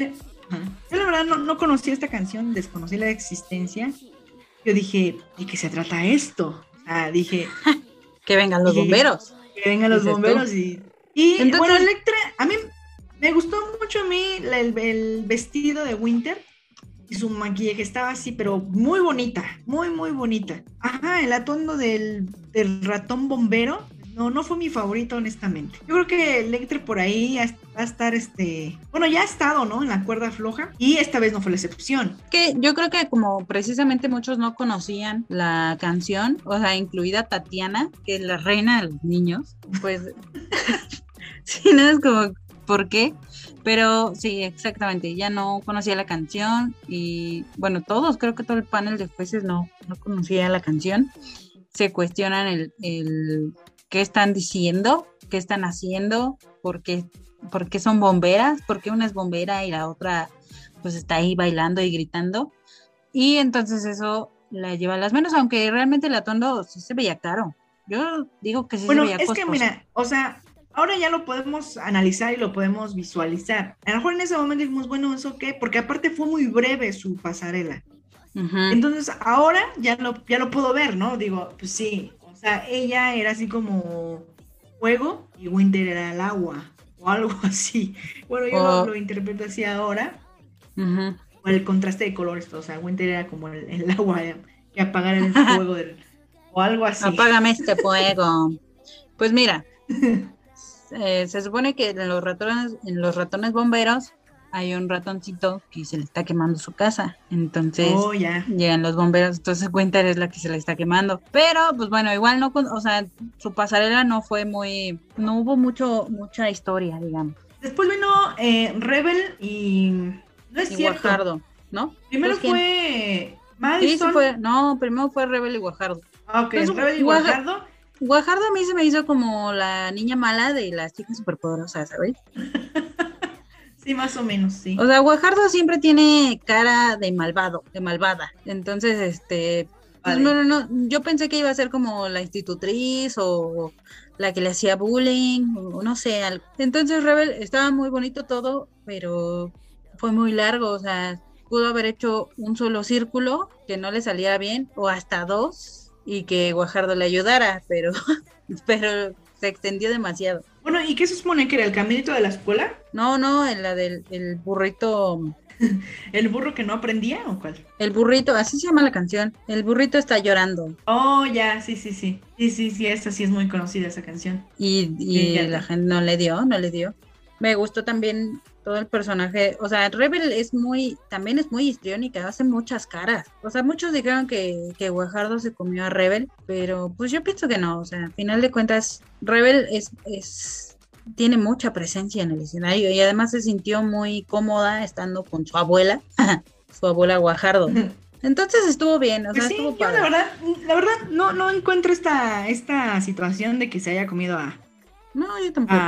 Yo la verdad no, no conocía esta canción, desconocí la existencia. Yo dije, ¿de qué se trata esto? Ah, dije. que vengan los bomberos. Que vengan los bomberos y. Y bueno, Electra, a mí me gustó mucho a mí el, vestido de Winter y su maquillaje estaba así, pero muy bonita, muy, muy bonita. Ajá, el atondo del, del ratón bombero no, no fue mi favorito, honestamente. Yo creo que Electre por ahí va a estar, este, bueno, ya ha estado, ¿no? En la cuerda floja y esta vez no fue la excepción. Que yo creo que como precisamente muchos no conocían la canción, o sea, incluida Tatiana, que es la reina de los niños, pues, sí, no es como, ¿por qué? Pero sí, exactamente, ya no conocía la canción y bueno, todos, creo que todo el panel de jueces no, no conocía la canción. Se cuestionan el, el qué están diciendo, qué están haciendo, por qué, son bomberas, porque una es bombera y la otra pues está ahí bailando y gritando. Y entonces eso la lleva a las menos, aunque realmente el atondo sí se veía caro. Yo digo que sí se veía es que mira, o sea, ahora ya lo podemos analizar y lo podemos visualizar. A lo mejor en ese momento dijimos, bueno, ¿eso qué? Porque aparte fue muy breve su pasarela. Entonces ahora ya lo, ya lo puedo ver, ¿no? Digo, pues sí, sea, ella era así como fuego y Winter era el agua o algo así. Bueno, yo lo, interpreto así ahora. O el contraste de colores, o sea, Winter era como el, agua que apagara el fuego o algo así. Apágame este fuego. Pues mira, eh, se supone que en los ratones, en los ratones bomberos hay un ratoncito que se le está quemando su casa. Entonces oh, llegan los bomberos, entonces cuenta es la que se le está quemando. Pero pues bueno, igual no, o sea, su pasarela no fue muy, no hubo mucho, mucha historia, digamos. Después vino eh, Rebel y no es cierto. ¿no? Primero fue Madison. Sí, fue, no, primero fue Rebel y Guajardo. Ah, ok, Rebel y Guajardo. Guajardo a mí se me hizo como la niña mala de las chicas superpoderosas, ¿sabes? Sí, más o menos, sí. O sea, Guajardo siempre tiene cara de malvado, de malvada. Entonces, este, pues, no, no, yo pensé que iba a ser como la institutriz o la que le hacía bullying, o no sé. Entonces, Rebel estaba muy bonito todo, pero fue muy largo, o sea, pudo haber hecho un solo círculo que no le saliera bien, o hasta dos, y que Guajardo le ayudara, pero, pero se extendió demasiado. Bueno, ¿y qué se supone que era el caminito de la escuela? No, no, en la del el burrito. ¿El burro que no aprendía o cuál? El burrito, así se llama la canción. El burrito está llorando. Oh, ya, sí, sí, sí. Sí, sí, sí, esta sí es muy conocida esa canción. Y, y la gente no le dio, no le dio. Me gustó también todo el personaje, o sea, Rebel es muy, también es muy histriónica, hace muchas caras. O sea, muchos dijeron que, que Guajardo se comió a Rebel, pero pues yo pienso que no, o sea, al final de cuentas, Rebel es, es, tiene mucha presencia en el escenario y además se sintió muy cómoda estando con su abuela, su abuela Guajardo. Entonces estuvo bien, o sea, pues estuvo Yo la verdad, la verdad no, no encuentro esta, esta situación de que se haya comido a, no, yo tampoco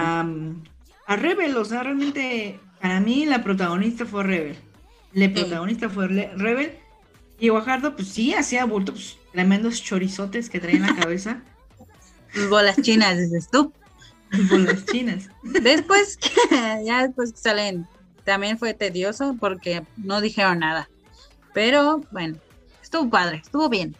a Rebel, o sea, realmente para mí la protagonista fue Rebel. La protagonista fue Rebel. Y Guajardo, pues sí, hacía bulto, pues, tremendos chorizotes que traía en la cabeza. Bolas chinas, dices tú. Bolas chinas. Después, ya después que salen, también fue tedioso porque no dijeron nada. Pero bueno, estuvo padre, estuvo bien.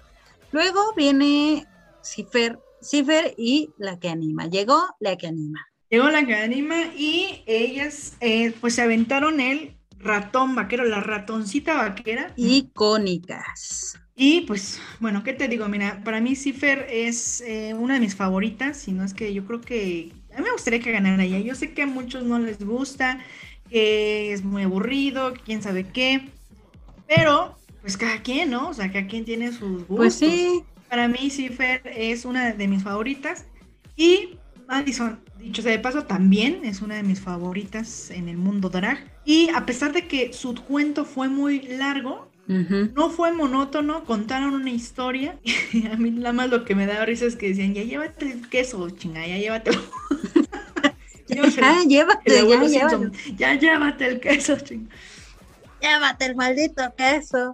Luego viene Cifer, Cifer y la que anima. Llegó la que anima. Llegó la anima y ellas eh, pues se aventaron el ratón vaquero, la ratoncita vaquera. Icónicas. Y pues, bueno, ¿qué te digo? Mira, para mí Cifer es eh, una de mis favoritas, si no es que yo creo que a mí me gustaría que ganara ella. Yo sé que a muchos no les gusta, que es muy aburrido, quién sabe qué, pero pues cada quien, ¿no? O sea, cada quien tiene sus gustos. Pues sí. Para mí Cifer es una de mis favoritas y Madison Dicho sea de paso, también es una de mis favoritas en el mundo drag. Y a pesar de que su cuento fue muy largo, no fue monótono, contaron una historia. Y a mí nada más lo que me da risa es que decían, ya llévate el queso, chinga, ya llévatelo. ya, llévate, ya, llévate. ya llévate el queso, chinga. Llévate el maldito queso.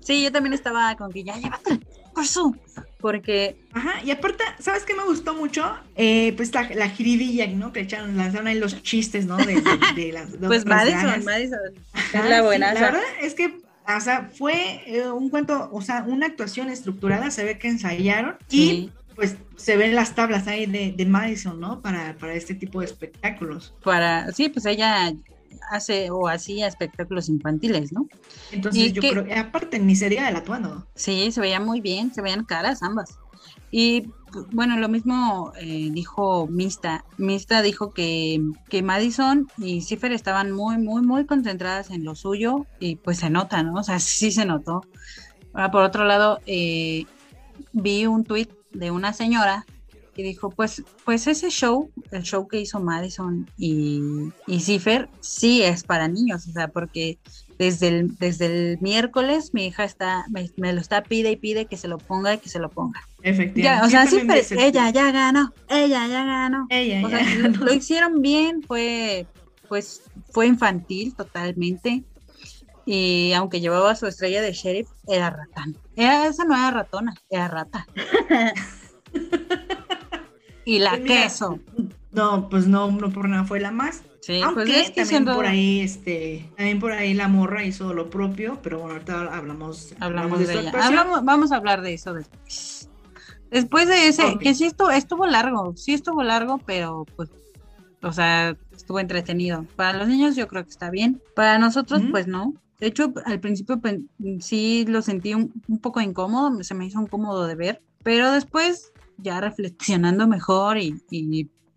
Sí, yo también estaba con que ya llévate el queso porque... Ajá, y aparte, ¿sabes qué me gustó mucho? Eh, pues la, la giridilla, ¿no? Que echaron, lanzaron ahí los chistes, ¿no? De, las dos Pues Madison, Madison, es la buena. la verdad es que o sea, fue eh, un cuento, o sea, una actuación estructurada, se ve que ensayaron y pues se ven las tablas ahí de, de Madison, ¿no? Para, para este tipo de espectáculos. Para, sí, pues ella hace o hacía espectáculos infantiles, ¿no? Entonces yo creo, aparte ni sería el atuendo. Sí, se veía muy bien, se veían caras ambas. Y bueno, lo mismo eh, dijo Mista. Mista dijo que, que Madison y Cipher estaban muy, muy, muy concentradas en lo suyo y pues se nota, ¿no? O sea, sí se notó. Ahora, por otro lado, eh, vi un tuit de una señora que dijo, pues, pues ese show, el show que hizo Madison y, y Cipher, sí es para niños, o sea, porque desde el, desde el miércoles mi hija está, me, lo está pide y pide que se lo ponga y que se lo ponga. Efectivamente. o sea, sí, ella ya ganó, ella ya ganó. Ella ya ganó. Lo hicieron bien, fue, pues, fue infantil totalmente. Y aunque llevaba su estrella de sheriff, era ratán. Era, esa no era ratona, era rata. y la pues queso. No, pues no, no por nada fue la más. Sí, pues Aunque pues también por ahí, este, también por ahí la morra hizo lo propio, pero bueno, ahorita hablamos, hablamos, de, ella. vamos a hablar de eso después. Después de ese, que sí estuvo, estuvo largo, sí estuvo largo, pero pues, o sea, estuvo entretenido. Para los niños yo creo que está bien. Para nosotros, pues no. De hecho, al principio sí lo sentí un, poco incómodo, se me hizo incómodo de ver, pero después ya reflexionando mejor y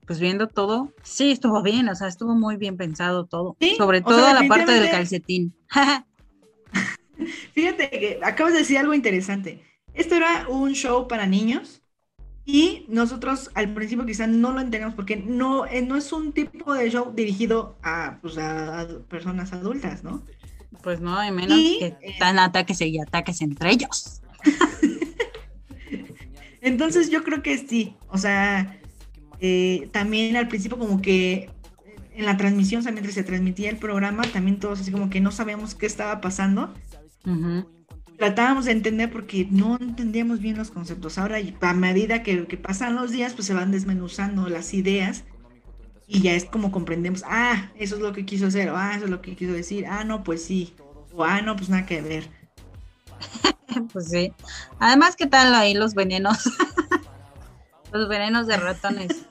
pues viendo todo, sí estuvo bien, o sea, estuvo muy bien pensado todo. Sobre todo la parte del calcetín. Fíjate que acabas de decir algo interesante. Esto era un show para niños y nosotros al principio quizás no lo entendemos porque no, eh, no es un tipo de show dirigido a, pues, a, personas adultas, ¿no? Pues no, hay menos que están ataques y ataques entre ellos. Entonces yo creo que sí, o sea, eh, también al principio como que en la transmisión, o sea, mientras se transmitía el programa, también todos así como que no sabíamos qué estaba pasando. Tratábamos de entender porque no entendíamos bien los conceptos. Ahora, a medida que, pasan los días, pues se van desmenuzando las ideas y ya es como comprendemos, ah, eso es lo que quiso hacer, o ah, eso es lo que quiso decir, ah, no, pues sí, o ah, no, pues nada que ver. pues sí. Además, ¿qué tal ahí los venenos? los venenos de ratones.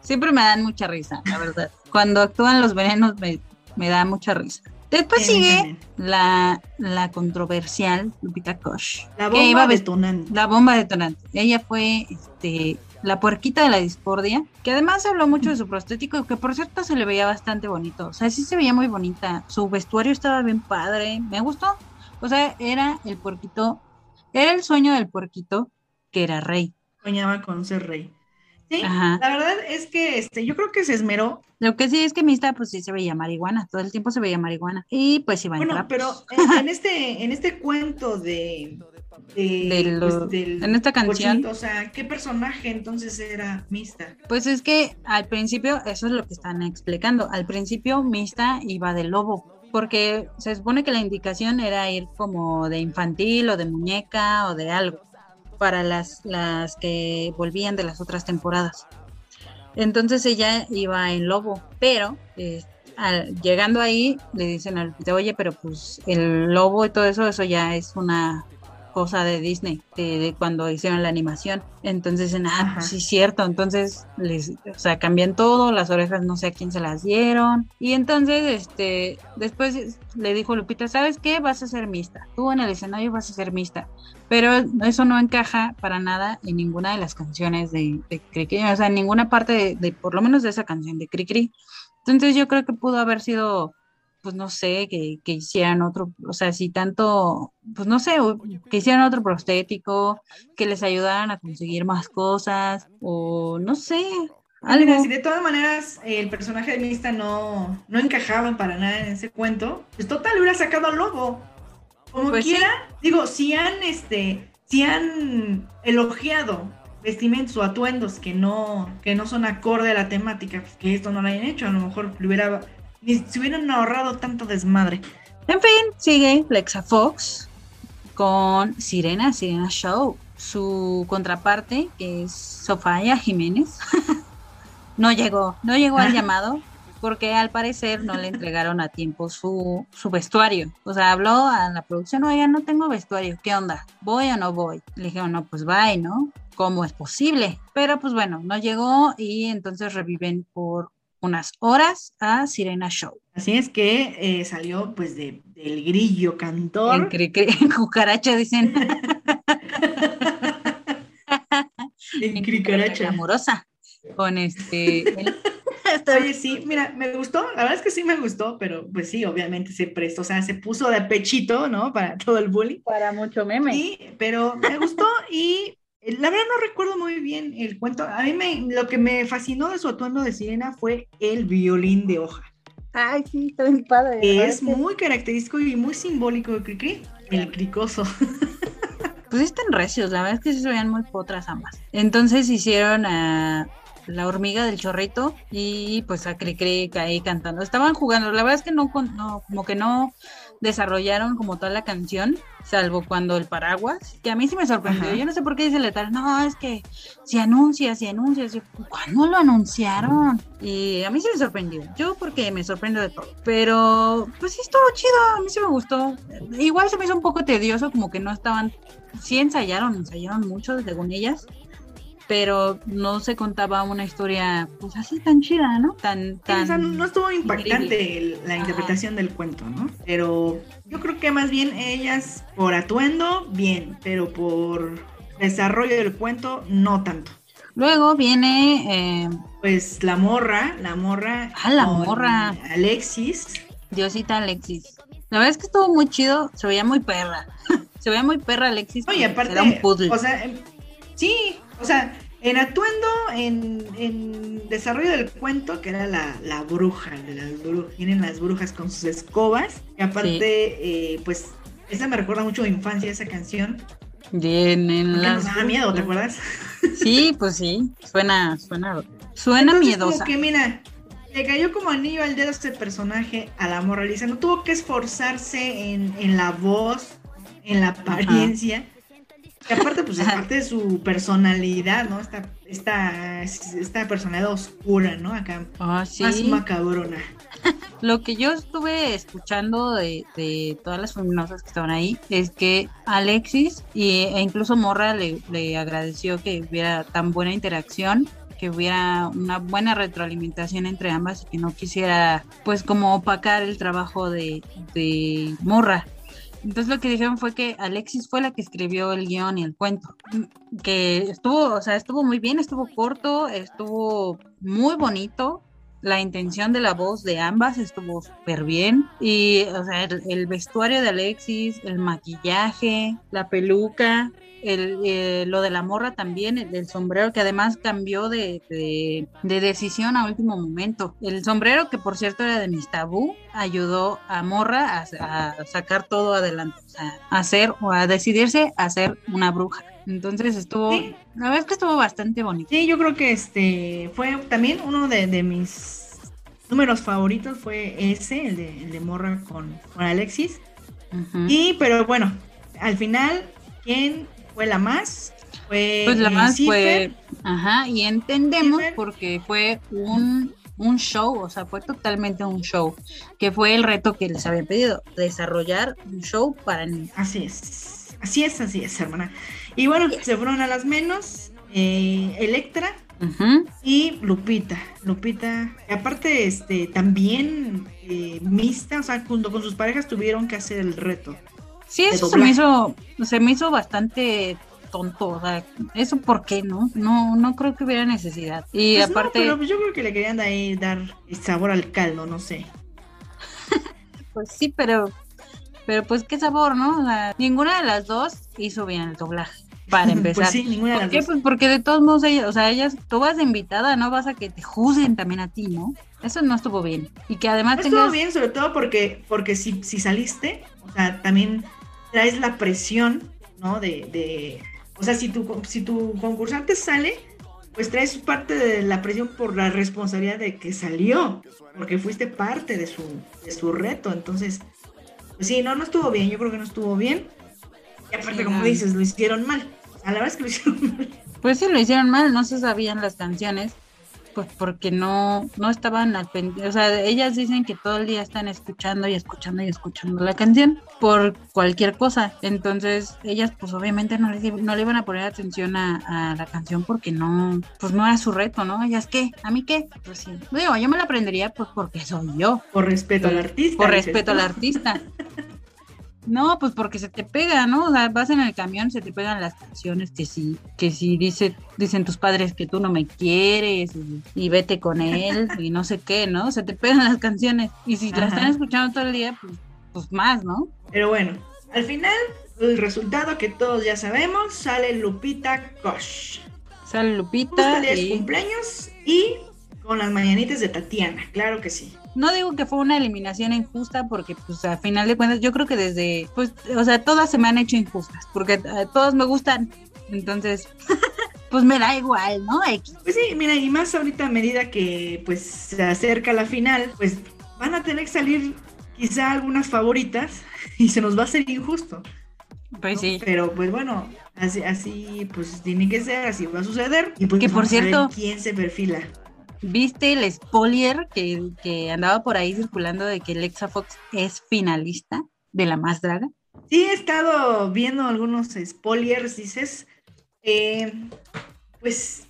Siempre me dan mucha risa, la verdad. Cuando actúan los venenos me, me da mucha risa. Después sigue la, la, controversial Lupita Kosh. La bomba detonante. La bomba detonante. Ella fue este, la puerquita de la discordia, que además habló mucho de su prostético, que por cierto se le veía bastante bonito. O sea, sí se veía muy bonita. Su vestuario estaba bien padre. Me gustó. O sea, era el puerquito, era el sueño del puerquito que era rey soñaba con ser rey. Sí, la verdad es que este, yo creo que se esmeró. Lo que sí es que Mista, pues sí se veía marihuana, todo el tiempo se veía marihuana. Y pues iba Bueno, pero en, este, en este cuento de, de, pues, en esta canción. o sea, ¿qué personaje entonces era Mista? Pues es que al principio, eso es lo que están explicando. Al principio Mista iba de lobo. Porque se supone que la indicación era ir como de infantil o de muñeca o de algo para las, las que volvían de las otras temporadas. Entonces ella iba en lobo, pero eh, llegando ahí le dicen al oye, pero pues el lobo y todo eso, eso ya es una cosa de Disney, de, cuando hicieron la animación. Entonces ah, pues sí es cierto. Entonces, les, o sea, cambian todo, las orejas no sé a quién se las dieron. Y entonces, este, después le dijo Lupita, ¿sabes qué? Vas a ser mixta. Tú en el escenario vas a ser mixta. Pero eso no encaja para nada en ninguna de las canciones de, de Cricri, o sea, en ninguna parte de, de, por lo menos de esa canción de Cricri. Entonces yo creo que pudo haber sido pues no sé, que, que, hicieran otro, o sea, si tanto, pues no sé, que hicieran otro prostético, que les ayudaran a conseguir más cosas, o no sé. Algo. si de todas maneras el personaje de Mista no, no encajaba para nada en ese cuento, pues total hubiera sacado al lobo. Como pues quiera, digo, si han este, si han elogiado vestimentos o atuendos que no, que no son acorde a la temática, pues que esto no lo hayan hecho, a lo mejor le hubiera ni se hubieran ahorrado tanto desmadre. En fin, sigue Lexa Fox con Sirena, Sirena Show. Su contraparte, que es Sofía Jiménez, no llegó, no llegó al llamado. porque al parecer no le entregaron a tiempo su, su vestuario. O sea, habló a la producción, oiga, no tengo vestuario, ¿qué onda? ¿Voy o no voy? Le dijeron, no, pues bye, ¿no? ¿Cómo es posible? Pero pues bueno, no llegó y entonces reviven por unas horas a Sirena Show. Así es que eh, salió pues de, del grillo cantor. En cucaracha dicen. en cricaracha. Amorosa. Con este. Oye, sí, mira, me gustó, la verdad es que sí me gustó, pero pues sí, obviamente se prestó, o sea, se puso de pechito, ¿no? Para todo el bullying. Para mucho meme. Sí, pero me gustó y la verdad no recuerdo muy bien el cuento. A mí me, lo que me fascinó de su atuendo de sirena fue el violín de hoja. Ay, sí, está bien padre. Es muy característico y muy simbólico de Cricri, el cricoso. Pues están recios, la verdad es que se veían muy potras ambas. Entonces hicieron a la hormiga del chorrito y pues a Cricri ahí cantando. Estaban jugando, la verdad es que no, no como que no desarrollaron como toda la canción, salvo cuando el paraguas, que a mí sí me sorprendió. Yo no sé por qué dice letal, no, es que si anuncia, si anuncia, ¿cuándo lo anunciaron? Y a mí sí me sorprendió. Yo porque me sorprendo de todo. Pero pues sí estuvo chido, a mí sí me gustó. Igual se me hizo un poco tedioso, como que no estaban, sí ensayaron, ensayaron mucho según ellas, pero no se contaba una historia pues así tan chida, ¿no? Tan, tan no estuvo impactante la interpretación del cuento, ¿no? Pero yo creo que más bien ellas por atuendo, bien, pero por desarrollo del cuento, no tanto. Luego viene... Eh, pues la morra, la morra... Ah, la morra. Alexis. Diosita Alexis. La verdad es que estuvo muy chido, se veía muy perra. se veía muy perra Alexis. Oye, aparte, era un puzzle. o sea, sí, o sea, en atuendo, en, desarrollo del cuento, que era la, bruja, de las brujas, vienen las brujas con sus escobas, y aparte, eh, pues, esa me recuerda mucho a mi infancia, esa canción. Vienen las... Nos daba miedo, ¿te acuerdas? Sí, pues sí, suena, suena, suena miedosa. Como que, mira, le cayó como anillo al dedo este personaje a la moraliza, no tuvo que esforzarse en, en la voz, en la apariencia. Y aparte, pues es parte de su personalidad, ¿no? Esta, esta, esta personalidad oscura, ¿no? Acá, ah, ¿sí? más macabrona. Lo que yo estuve escuchando de, de, todas las feminosas que estaban ahí es que Alexis y, e incluso Morra le, le agradeció que hubiera tan buena interacción que hubiera una buena retroalimentación entre ambas y que no quisiera pues como opacar el trabajo de, de Morra entonces lo que dijeron fue que Alexis fue la que escribió el guion y el cuento, que estuvo, o sea, estuvo muy bien, estuvo corto, estuvo muy bonito, la intención de la voz de ambas estuvo súper bien. Y, o sea, el, vestuario de Alexis, el maquillaje, la peluca, el, eh, lo de la morra también, el, sombrero que además cambió de, de, decisión a último momento. El sombrero que por cierto era de mis tabú, ayudó a morra a, sacar todo adelante, a hacer o a decidirse a ser una bruja. Entonces estuvo, la verdad es que estuvo bastante bonito. Sí, yo creo que este fue también uno de, mis números favoritos fue ese, el de, el de Morra con, con Alexis. Y, pero bueno, al final, ¿quién fue la más. Fue pues la más fue, ajá, y entendemos porque fue un, un show, o sea, fue totalmente un show, que fue el reto que les había pedido, desarrollar un show para niños. Así es, así es, así es, hermana. Y bueno, se fueron a las menos, eh, Electra, Y Lupita, Lupita, aparte este también eh, mixta, o sea, junto con sus parejas tuvieron que hacer el reto. Sí, eso se me hizo, se me hizo bastante tonto, o sea, eso por qué, ¿no? No, no creo que hubiera necesidad. Y pues aparte. pero yo creo que le querían ahí dar sabor al caldo, no sé. pues sí, pero, pero pues qué sabor, ¿no? O sea, ninguna de las dos hizo bien el doblaje. Para pues empezar. pues sí, ninguna de las qué? Pues porque de todos modos, ellas, o sea, ellas, tú vas de invitada, no vas a que te juzguen también a ti, ¿no? Eso no estuvo bien. Y que además no Estuvo bien, sobre todo porque, porque si, si saliste, o sea, también traes la presión, ¿no? De, de, o sea, si tu, si tu concursante sale, pues traes parte de la presión por la responsabilidad de que salió, porque fuiste parte de su, de su reto. Entonces, pues sí, no, no estuvo bien, yo creo que no estuvo bien. Y aparte, como dices, lo hicieron mal. A la vez que lo hicieron mal. Pues sí, lo hicieron mal, no se sabían las canciones. Pues porque no, no estaban al pendiente, o sea, ellas dicen que todo el día están escuchando y escuchando y escuchando la canción por cualquier cosa, entonces ellas pues obviamente no le, no le iban a poner atención a, la canción porque no, pues no era su reto, ¿no? Ellas qué, a mí qué, pues sí, digo, yo me la aprendería pues porque soy yo. Por respeto al artista. Por respeto al artista. No, pues porque se te pega, ¿no? O sea, vas en el camión, se te pegan las canciones que sí, que sí dice, dicen tus padres que tú no me quieres y, vete con él y no sé qué, ¿no? Se te pegan las canciones. Y si las están escuchando todo el día, pues, pues más, ¿no? Pero bueno, al final, el resultado que todos ya sabemos, sale Lupita Kosh. Sale Lupita. y... cumpleaños y con las mañanitas de Tatiana, claro que sí no digo que fue una eliminación injusta porque pues a final de cuentas yo creo que desde pues o sea todas se me han hecho injustas porque a todos me gustan. Entonces pues me da igual no pues sí mira y más ahorita a medida que pues se acerca la final pues van a tener que salir quizá algunas favoritas y se nos va a hacer injusto. Pues sí. Pero pues bueno así así pues tiene que ser así va a suceder. Y pues que por cierto quién se perfila ¿Viste el spoiler que, andaba por ahí circulando de que Lexa Fox es finalista de La Más Draga? Sí, he estado viendo algunos spoilers, dices. Eh, pues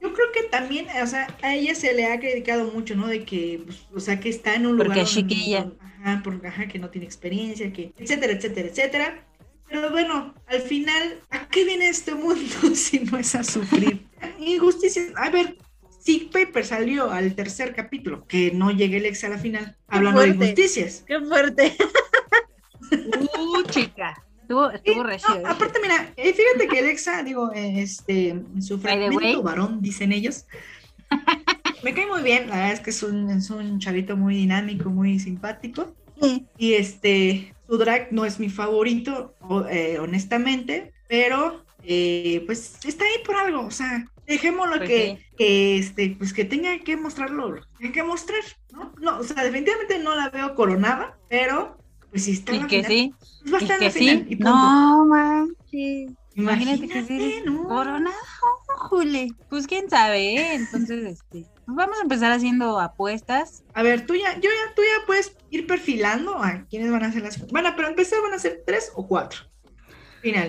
yo creo que también, o sea, a ella se le ha criticado mucho, ¿no? De que, pues, o sea, que está en un lugar. Porque chiquilla. Ajá, porque, ajá, que no tiene experiencia, que, etcétera, etcétera, etcétera. Pero bueno, al final, ¿a qué viene este mundo si no es a sufrir? Injusticia. A ver, Sick Paper salió al tercer capítulo, que no llegué el ex a la final, hablando de injusticias. ¡Qué fuerte! ¡Uh, chica! Estuvo, estuvo aparte, mira, eh, fíjate que Alexa, digo, este, en su fragmento varón, dicen ellos, me cae muy bien, la verdad es que es un, es un chavito muy dinámico, muy simpático. Y este, su drag no es mi favorito, eh, honestamente, pero eh, pues está ahí por algo, o sea, dejémoslo pues que, que, este, pues que tenga que mostrarlo, tiene que mostrar, ¿no? No, o sea, definitivamente no la veo coronada, pero pues si está y que sí, pues y que sí. no manches. Imagínate, que sí, coronada, Jule. Pues quién sabe, ¿eh? Entonces, este, pues vamos a empezar haciendo apuestas. A ver, tú ya, yo ya, tú ya puedes ir perfilando a quiénes van a hacer las. Bueno, pero empezar van a ser tres o cuatro.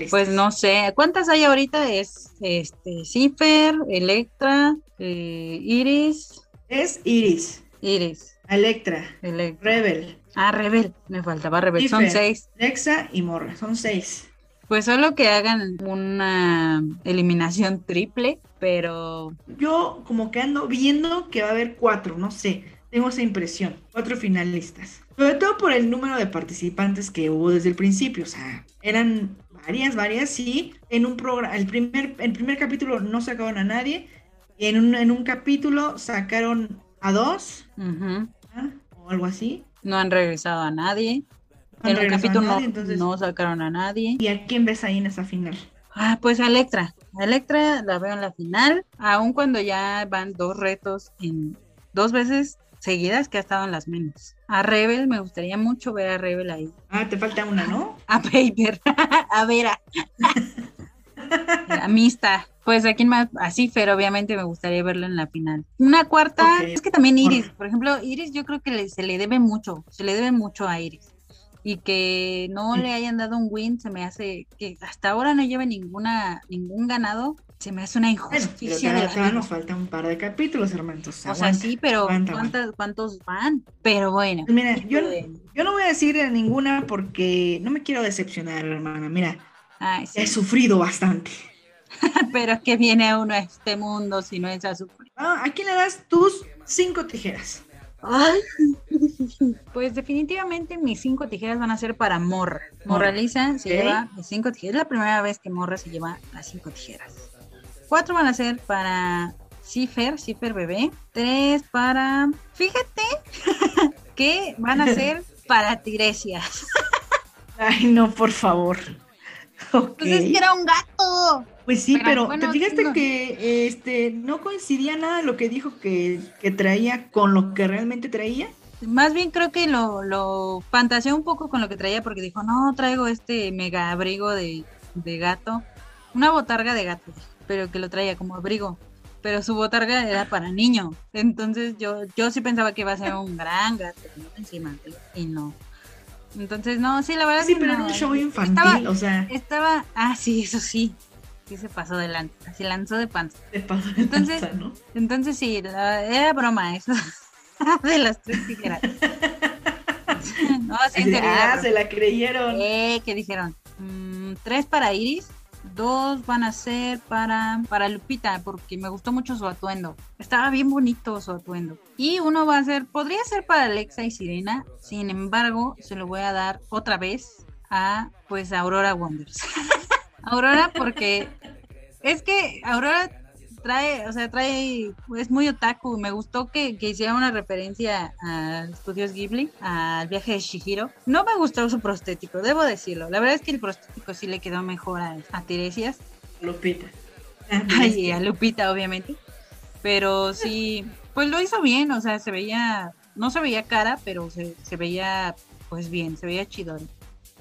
Pues no sé, ¿cuántas hay ahorita? Es este Cifer, Electra, eh, Iris. Es Iris. Iris. Electra. Rebel. Ah, Rebel. Me faltaba Rebel. son seis. Lexa y Morra. Son seis. Pues solo que hagan una eliminación triple, pero. Yo como que ando viendo que va a haber cuatro, no sé. Tengo esa impresión. Cuatro finalistas. Sobre todo por el número de participantes que hubo desde el principio. O sea, eran varias, varias, sí. En un programa, el primer, el primer capítulo no sacaron a nadie. En un, en un capítulo sacaron a dos. ¿ah? O algo así. No han regresado a nadie. en el capítulo no, sacaron a nadie. ¿Y a quién ves ahí en esa final? Ah, pues a Electra. A Electra la veo en la final, aun cuando ya van dos retos en dos veces seguidas que ha estado en las menos. A Rebel, me gustaría mucho ver a Rebel ahí. Ah, te falta una, ¿no? A Paper, a Vera. a Mista. Pues a quién más, a Cifer, obviamente me gustaría verlo en la final. Una cuarta, es que también Iris, por ejemplo, Iris yo creo que se le debe mucho, se le debe mucho a Iris. Y que no le hayan dado un win, se me hace que hasta ahora no lleve ninguna, ningún ganado, se me hace una injusticia. de nos falta un par de capítulos, hermanos. O sea, sí, pero ¿cuántos van? Pero bueno. Pues mira, yo, yo no voy a decir ninguna porque no me quiero decepcionar, hermana. Mira, he sufrido bastante. pero que viene uno a este mundo si no es a sufrir. Ah, ¿A quién le das tus cinco tijeras? Ay, pues definitivamente mis cinco tijeras van a ser para Morra. Morra Lisa se lleva cinco tijeras. Es la primera vez que Morra se lleva las cinco tijeras. Cuatro van a ser para Cifer, Cifer bebé. Tres para. Fíjate que van a ser para Tiresias. Ay, no, por favor. Pues es que era un gato. Pues sí, pero, ¿te fijaste que este no coincidía nada lo que dijo que, traía con lo que realmente traía? Más bien creo que lo, lo fantaseó un poco con lo que traía porque dijo, no, traigo este mega abrigo de, de gato, una botarga de gato pero que lo traía como abrigo. pero su botarga era para niño. Entonces yo, yo sí pensaba que iba a ser un gran gato encima y no. Entonces, no, sí, la verdad sí, pero era un show infantil, o sea. Estaba, ah, sí, eso sí. Sí se pasó delante, así lanzó de panza. Se pasó de entonces, panza, ¿no? Entonces sí, era broma eso de las tres tijeras. no, sí, ah, se la creyeron. Eh, ¿qué dijeron? Mm, tres para Iris, dos van a ser para, para Lupita, porque me gustó mucho su atuendo. Estaba bien bonito su atuendo. Y uno va a ser, podría ser para Alexa y Sirena, sin embargo, se lo voy a dar otra vez a, pues, Aurora Wonders. Aurora, porque es que Aurora trae, o sea, trae, es muy otaku. Me gustó que, que hiciera una referencia a Estudios Ghibli, al viaje de Shihiro. No me gustó su prostético, debo decirlo. La verdad es que el prostético sí le quedó mejor a, a Tiresias. Lupita. Ay, a Lupita, obviamente. Pero sí, pues lo hizo bien, o sea, se veía, no se veía cara, pero se, se veía pues bien, se veía chidori.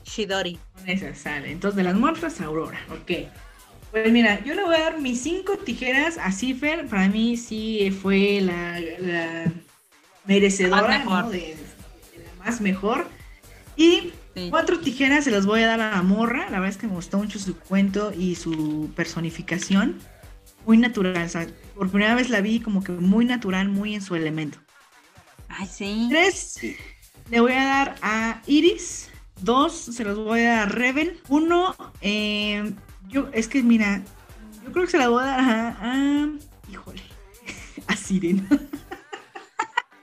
Shidori. Esa sale. Entonces, de las muertas, Aurora, ok. Pues mira, yo le voy a dar mis cinco tijeras a Cifer. Para mí sí fue la, merecedora ¿no? de, la más mejor. Y cuatro tijeras se las voy a dar a la morra. La verdad es que me gustó mucho su cuento y su personificación. Muy natural. O sea, por primera vez la vi como que muy natural, muy en su elemento. Ay, sí. Tres le voy a dar a Iris. Dos se los voy a dar a Reven. Uno, eh, yo, es que mira, yo creo que se la voy a dar a, híjole, a Sirena.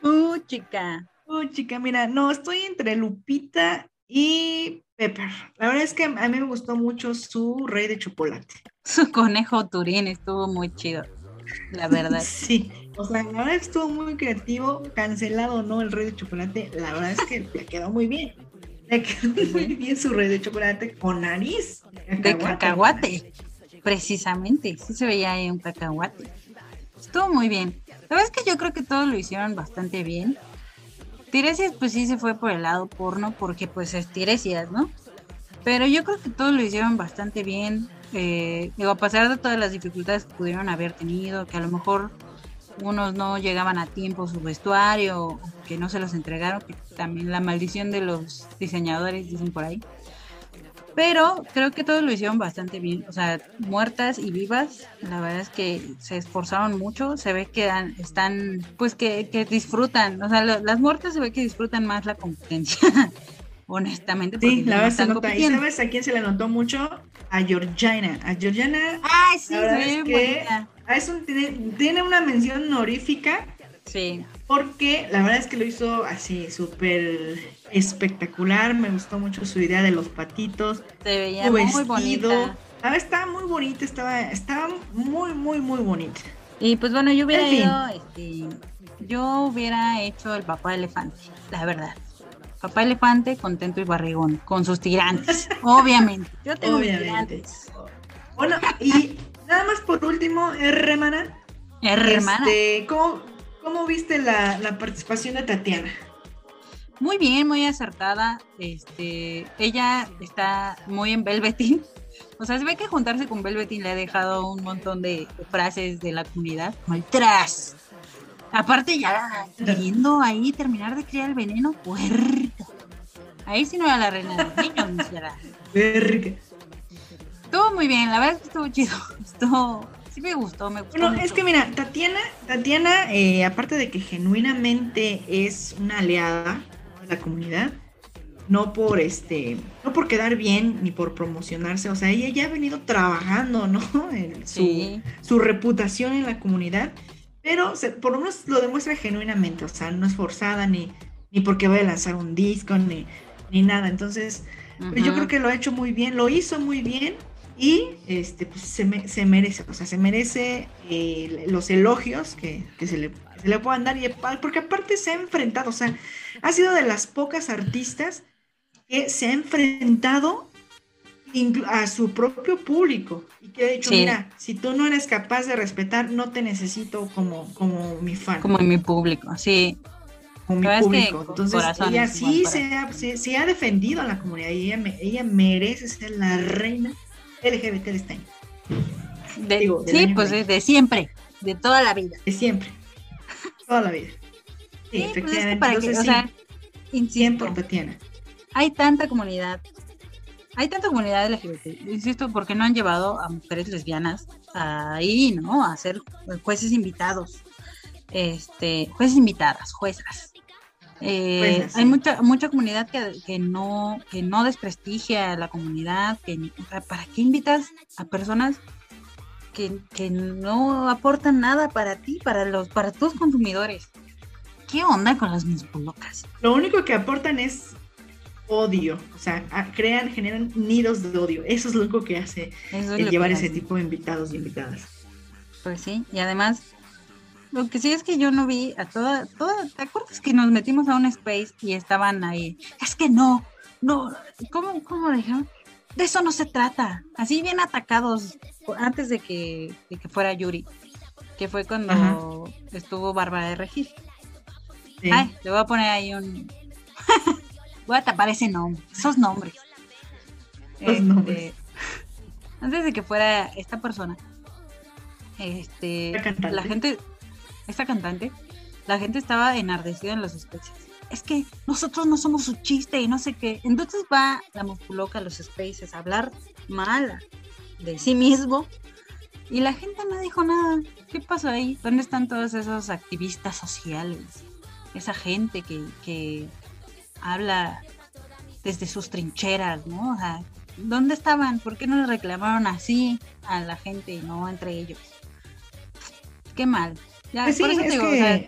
Uh, chica. Uh, chica, mira, no, estoy entre Lupita y Pepper. La verdad es que a mí me gustó mucho su rey de chocolate. Su conejo Turín estuvo muy chido, la verdad. sí, o sea, la verdad estuvo muy creativo, cancelado no el rey de chocolate, la verdad es que le quedó muy bien. Le quedó muy bien su rey de chocolate con nariz. De cacahuate. Precisamente, sí se veía ahí un cacahuate. Estuvo muy bien. La verdad es que yo creo que todos lo hicieron bastante bien. Tiresias pues sí se fue por el lado porno porque pues es Tiresias, ¿no? Pero yo creo que todos lo hicieron bastante bien. Eh, digo, a pesar de todas las dificultades que pudieron haber tenido, que a lo mejor unos no llegaban a tiempo su vestuario, que no se los entregaron, que también la maldición de los diseñadores dicen por ahí. Pero creo que todos lo hicieron bastante bien, o sea, muertas y vivas, la verdad es que se esforzaron mucho, se ve que están, pues que, que disfrutan, o sea, las muertas se ve que disfrutan más la competencia, honestamente. Sí, la verdad se nota, y sabes a quién se le notó mucho, a Georgiana, a Georgiana. Ay, sí, sí, que es un, tiene, una mención honorífica. Sí. Porque la verdad es que lo hizo así, súper espectacular. Me gustó mucho su idea de los patitos. Se veía muy bonita. Ah, estaba muy bonita, estaba, estaba muy, muy, muy bonita. Y pues bueno, yo hubiera ido, este, yo hubiera hecho el papá elefante, la verdad. Papá elefante contento y barrigón, con sus tirantes, obviamente. Yo tengo tirantes. Bueno, y nada más por último, hermana. Hermana. Este, ¿cómo, ¿Cómo viste la, la participación de Tatiana? Muy bien, muy acertada. Este, ella está muy en Velvetín. O sea, se ve que juntarse con Velvetín le ha dejado un montón de frases de la comunidad. Maltras. Aparte ya queriendo ahí terminar de criar el veneno, puerco. Ahí sí no era la reina de los niños. Estuvo muy bien, la verdad es que estuvo chido. Estuvo sí me gustó, me gustó. Bueno, es que mira, Tatiana, Tatiana, eh, aparte de que genuinamente es una aliada de la comunidad, no por este, no por quedar bien ni por promocionarse, o sea, ella ya ha venido trabajando, ¿no? En su, su reputación en la comunidad, pero por lo menos lo demuestra genuinamente, o sea, no es forzada ni, ni porque vaya a lanzar un disco ni, ni nada, entonces, pues yo creo que lo ha hecho muy bien, lo hizo muy bien y este, pues, se, se merece, o sea, se merece eh, los elogios que, se, le, se, le, puedan dar, y, porque aparte se ha enfrentado, o sea, ha sido de las pocas artistas que se ha enfrentado a su propio público y que ha dicho, mira, si tú no eres capaz de respetar, no te necesito como, como mi fan. Como mi público, sí. Como mi público. Entonces, ella sí se ha, se, ha, defendido a la comunidad y ella, ella merece ser la reina LGBT de este año. sí, pues de siempre, de toda la vida. De siempre. Toda la vida. Sí, pues efectivamente. para que, o sea, insisto, Tatiana. hay tanta comunidad, hay tanta comunidad LGBT, insisto, porque no han llevado a mujeres lesbianas ahí, ¿no? A ser jueces invitados, este, jueces invitadas, juezas. Eh, Juezas, Hay mucha mucha comunidad que, que no que no desprestigia a la comunidad, que o sea, ¿para qué invitas a personas que, que no aportan nada para ti, para los para tus consumidores? ¿Qué onda con las locas? Lo único que aportan es odio. O sea, crean, generan nidos de odio. Eso es lo único que hace es el llevar ese tipo de invitados y invitadas. Pues sí, y además, lo que sí es que yo no vi a toda, toda, ¿te acuerdas que nos metimos a un space y estaban ahí? Es que no, no, ¿cómo, cómo dijeron? De eso no se trata. Así bien atacados antes de que, de que fuera Yuri, que fue cuando Ajá. estuvo Bárbara de Regil. Sí. Ay, le voy a poner ahí un... voy a tapar ese nombre, esos nombres. Los nombres. Antes de que fuera esta persona, este, la gente, esta cantante, la gente estaba enardecida en los spaces. Es que nosotros no somos su chiste y no sé qué. Entonces va la musculoca a los spaces a hablar mal de sí mismo y la gente no dijo nada. ¿Qué pasó ahí? ¿Dónde están todos esos activistas sociales? Esa gente que, que habla desde sus trincheras, ¿no? O sea, ¿dónde estaban? ¿Por qué no le reclamaron así a la gente y no entre ellos? Qué mal. Ya, Pues sí, por eso te digo, o que- sea,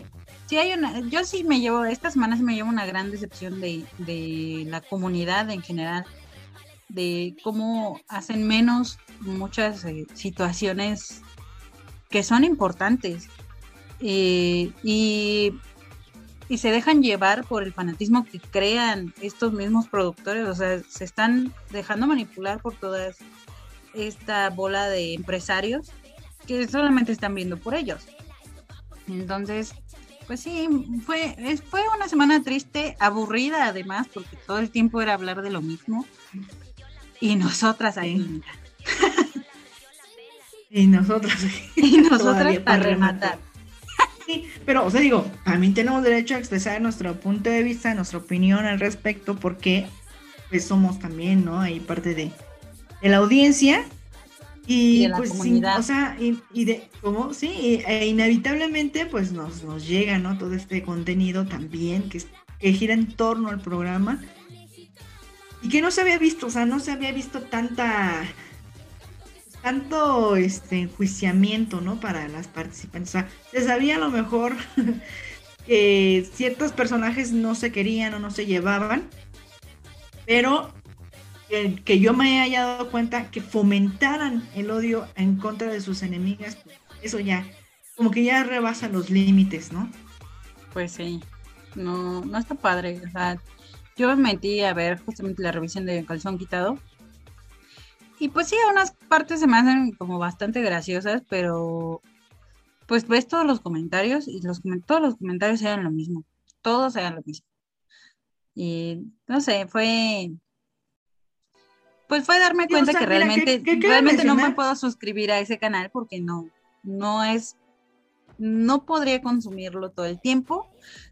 sí hay una, yo sí me llevo, esta semana sí me llevo una gran decepción de, de la comunidad en general, de cómo hacen menos muchas eh, situaciones que son importantes eh, y, y se dejan llevar por el fanatismo que crean estos mismos productores, o sea, se están dejando manipular por toda esta bola de empresarios que solamente están viendo por ellos. Entonces, pues sí, fue, fue una semana triste, aburrida además, porque todo el tiempo era hablar de lo mismo. Y nosotras ahí, Y nosotros. y nosotras para rematar. Sí, pero, o sea, digo, también tenemos derecho a expresar nuestro punto de vista, nuestra opinión al respecto, porque pues somos también, ¿no? Ahí parte de, de la audiencia. Y, Y de la pues, sin- comunidad. o sea, y, y de, ¿cómo? Sí, y- e inevitablemente, pues nos, nos llega, ¿no? Todo este contenido también que, que gira en torno al programa. Y que no se había visto, o sea, no se había visto tanta tanto este enjuiciamiento, ¿no? Para las participantes. O sea, se sabía a lo mejor que ciertos personajes no se querían o no se llevaban, pero que, yo me haya dado cuenta que fomentaran el odio en contra de sus enemigas, eso ya, como que ya rebasa los límites, ¿no? Pues sí, no, no está padre. O sea, yo me metí a ver justamente la revisión de Calzón Quitado. Y pues sí, unas partes se me hacen como bastante graciosas, pero pues ves todos los comentarios y los todos los comentarios eran lo mismo. Todos eran lo mismo. Y no sé, fue. Pues fue darme o cuenta sea, que mira, realmente, que- que cabe realmente no me puedo suscribir a ese canal porque no, no es, no podría consumirlo todo el tiempo,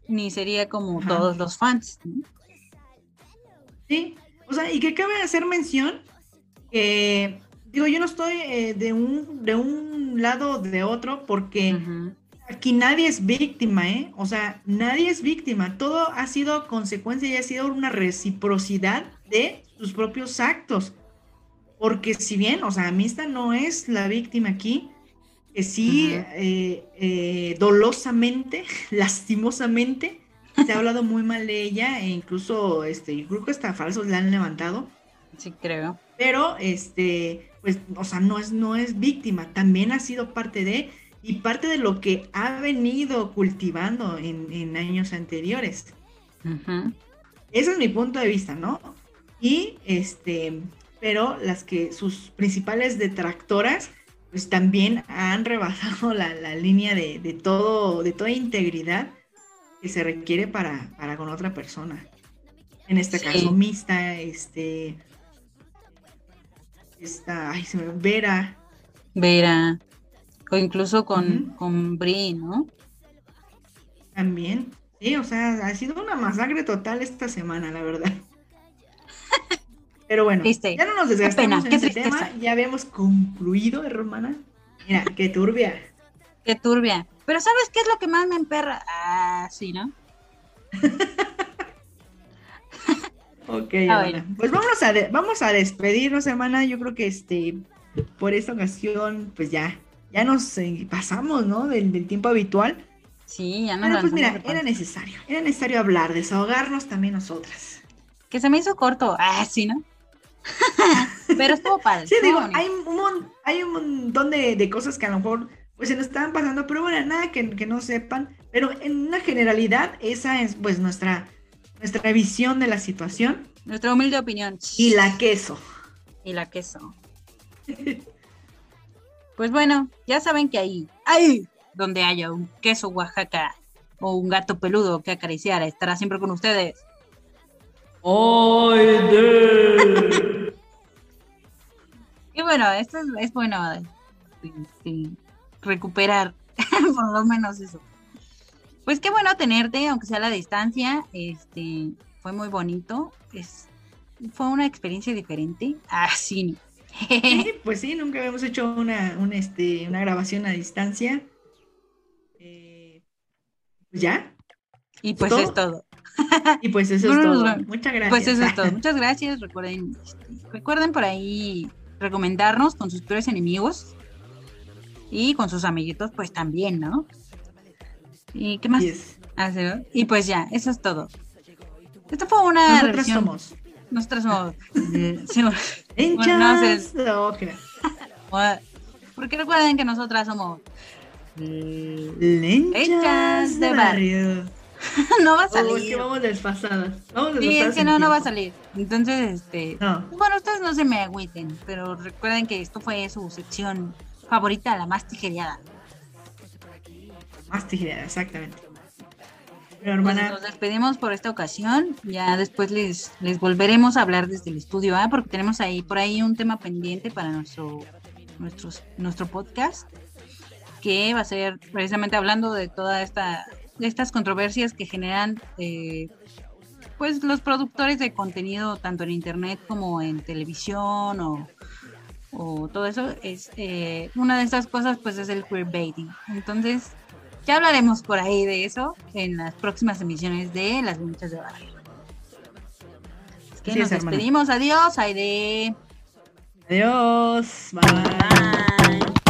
ni sería como Ajá. todos los fans. ¿no? Sí, o sea, y que cabe hacer mención que, digo, yo no estoy eh, de, un, de un lado o de otro porque aquí nadie es víctima, ¿eh? O sea, nadie es víctima. Todo ha sido consecuencia y ha sido una reciprocidad de sus propios actos. Porque si bien, o sea, Amista no es la víctima aquí, que sí, eh, eh, dolosamente, lastimosamente, se ha hablado muy mal de ella e incluso, este, creo que hasta falsos la han levantado. Sí, creo. Pero, este, pues, o sea, no es, no es víctima, también ha sido parte de, y parte de lo que ha venido cultivando en, en años anteriores. Ujú. Ese es mi punto de vista, ¿no? Y, este, pero las que sus principales detractoras, pues también han rebasado la, la línea de, de todo, de toda integridad que se requiere para, para con otra persona. En este Sí. caso, Mista, este, esta, ay, se me Vera, Vera. o incluso con, con Brie, ¿no? También, sí, o sea, ha sido una masacre total esta semana, la verdad. Pero bueno, ya no nos desgastamos en ese tema, ya habíamos concluido, hermana. Mira, qué turbia. Qué turbia. Pero ¿sabes qué es lo que más me emperra? Ah, sí, ¿no? ok, ah, pues vamos a, vamos a despedirnos, hermana. Yo creo que este, por esta ocasión, pues ya, ya nos eh, pasamos, ¿no? Del, tiempo habitual. Sí, ya no Pero pues mira, era necesario, era necesario hablar, desahogarnos también nosotras. Que se me hizo corto, ah, sí, ¿no? Pero estuvo padre. Sí, digo, hay un, hay un montón de, cosas que a lo mejor pues se nos estaban pasando, pero bueno, nada que, no sepan. Pero en una generalidad, esa es pues nuestra, nuestra visión de la situación. Nuestra humilde opinión. Y la queso. Y la queso. pues bueno, ya saben que ahí, ahí, donde haya un queso Oaxaca o un gato peludo que acariciar, estará siempre con ustedes. ¡Ay, Y bueno, esto es, bueno este, recuperar, por lo menos eso. Pues qué bueno tenerte, aunque sea a la distancia. Este, fue muy bonito. Es, fue una experiencia diferente. Así. sí, pues sí, nunca habíamos hecho una, este, una grabación a distancia. Eh, pues ya. Y pues es todo. Y pues eso es todo. Muchas gracias. Pues eso es todo. Muchas gracias. Recuerden, recuerden por ahí recomendarnos con sus peores enemigos y con sus amiguitos, pues también, ¿no? ¿Y qué más? Y pues ya, eso es todo. Esto fue una Nosotras somos. Nosotras somos. Porque recuerden que nosotras somos. Lenchas de barrio. no va a salir. Oh, que vamos desfasadas. Vamos sí, es que no, no va a salir. Entonces, este. Bueno, ustedes no se me agüiten, pero recuerden que esto fue su sección favorita, la más tijereada. Más tijereada, exactamente. Pero, pues hermana... nos despedimos por esta ocasión. Ya después les, les volveremos a hablar desde el estudio A, porque tenemos ahí por ahí un tema pendiente para nuestro, nuestros, nuestro podcast, que va a ser precisamente hablando de toda esta estas controversias que generan eh, pues los productores de contenido tanto en internet como en televisión o, todo eso es eh, una de estas cosas pues es el queerbaiting. Entonces ya hablaremos por ahí de eso en las próximas emisiones de las luchas de barrio. Es que nos despedimos. Adiós Aide. Adiós. Bye.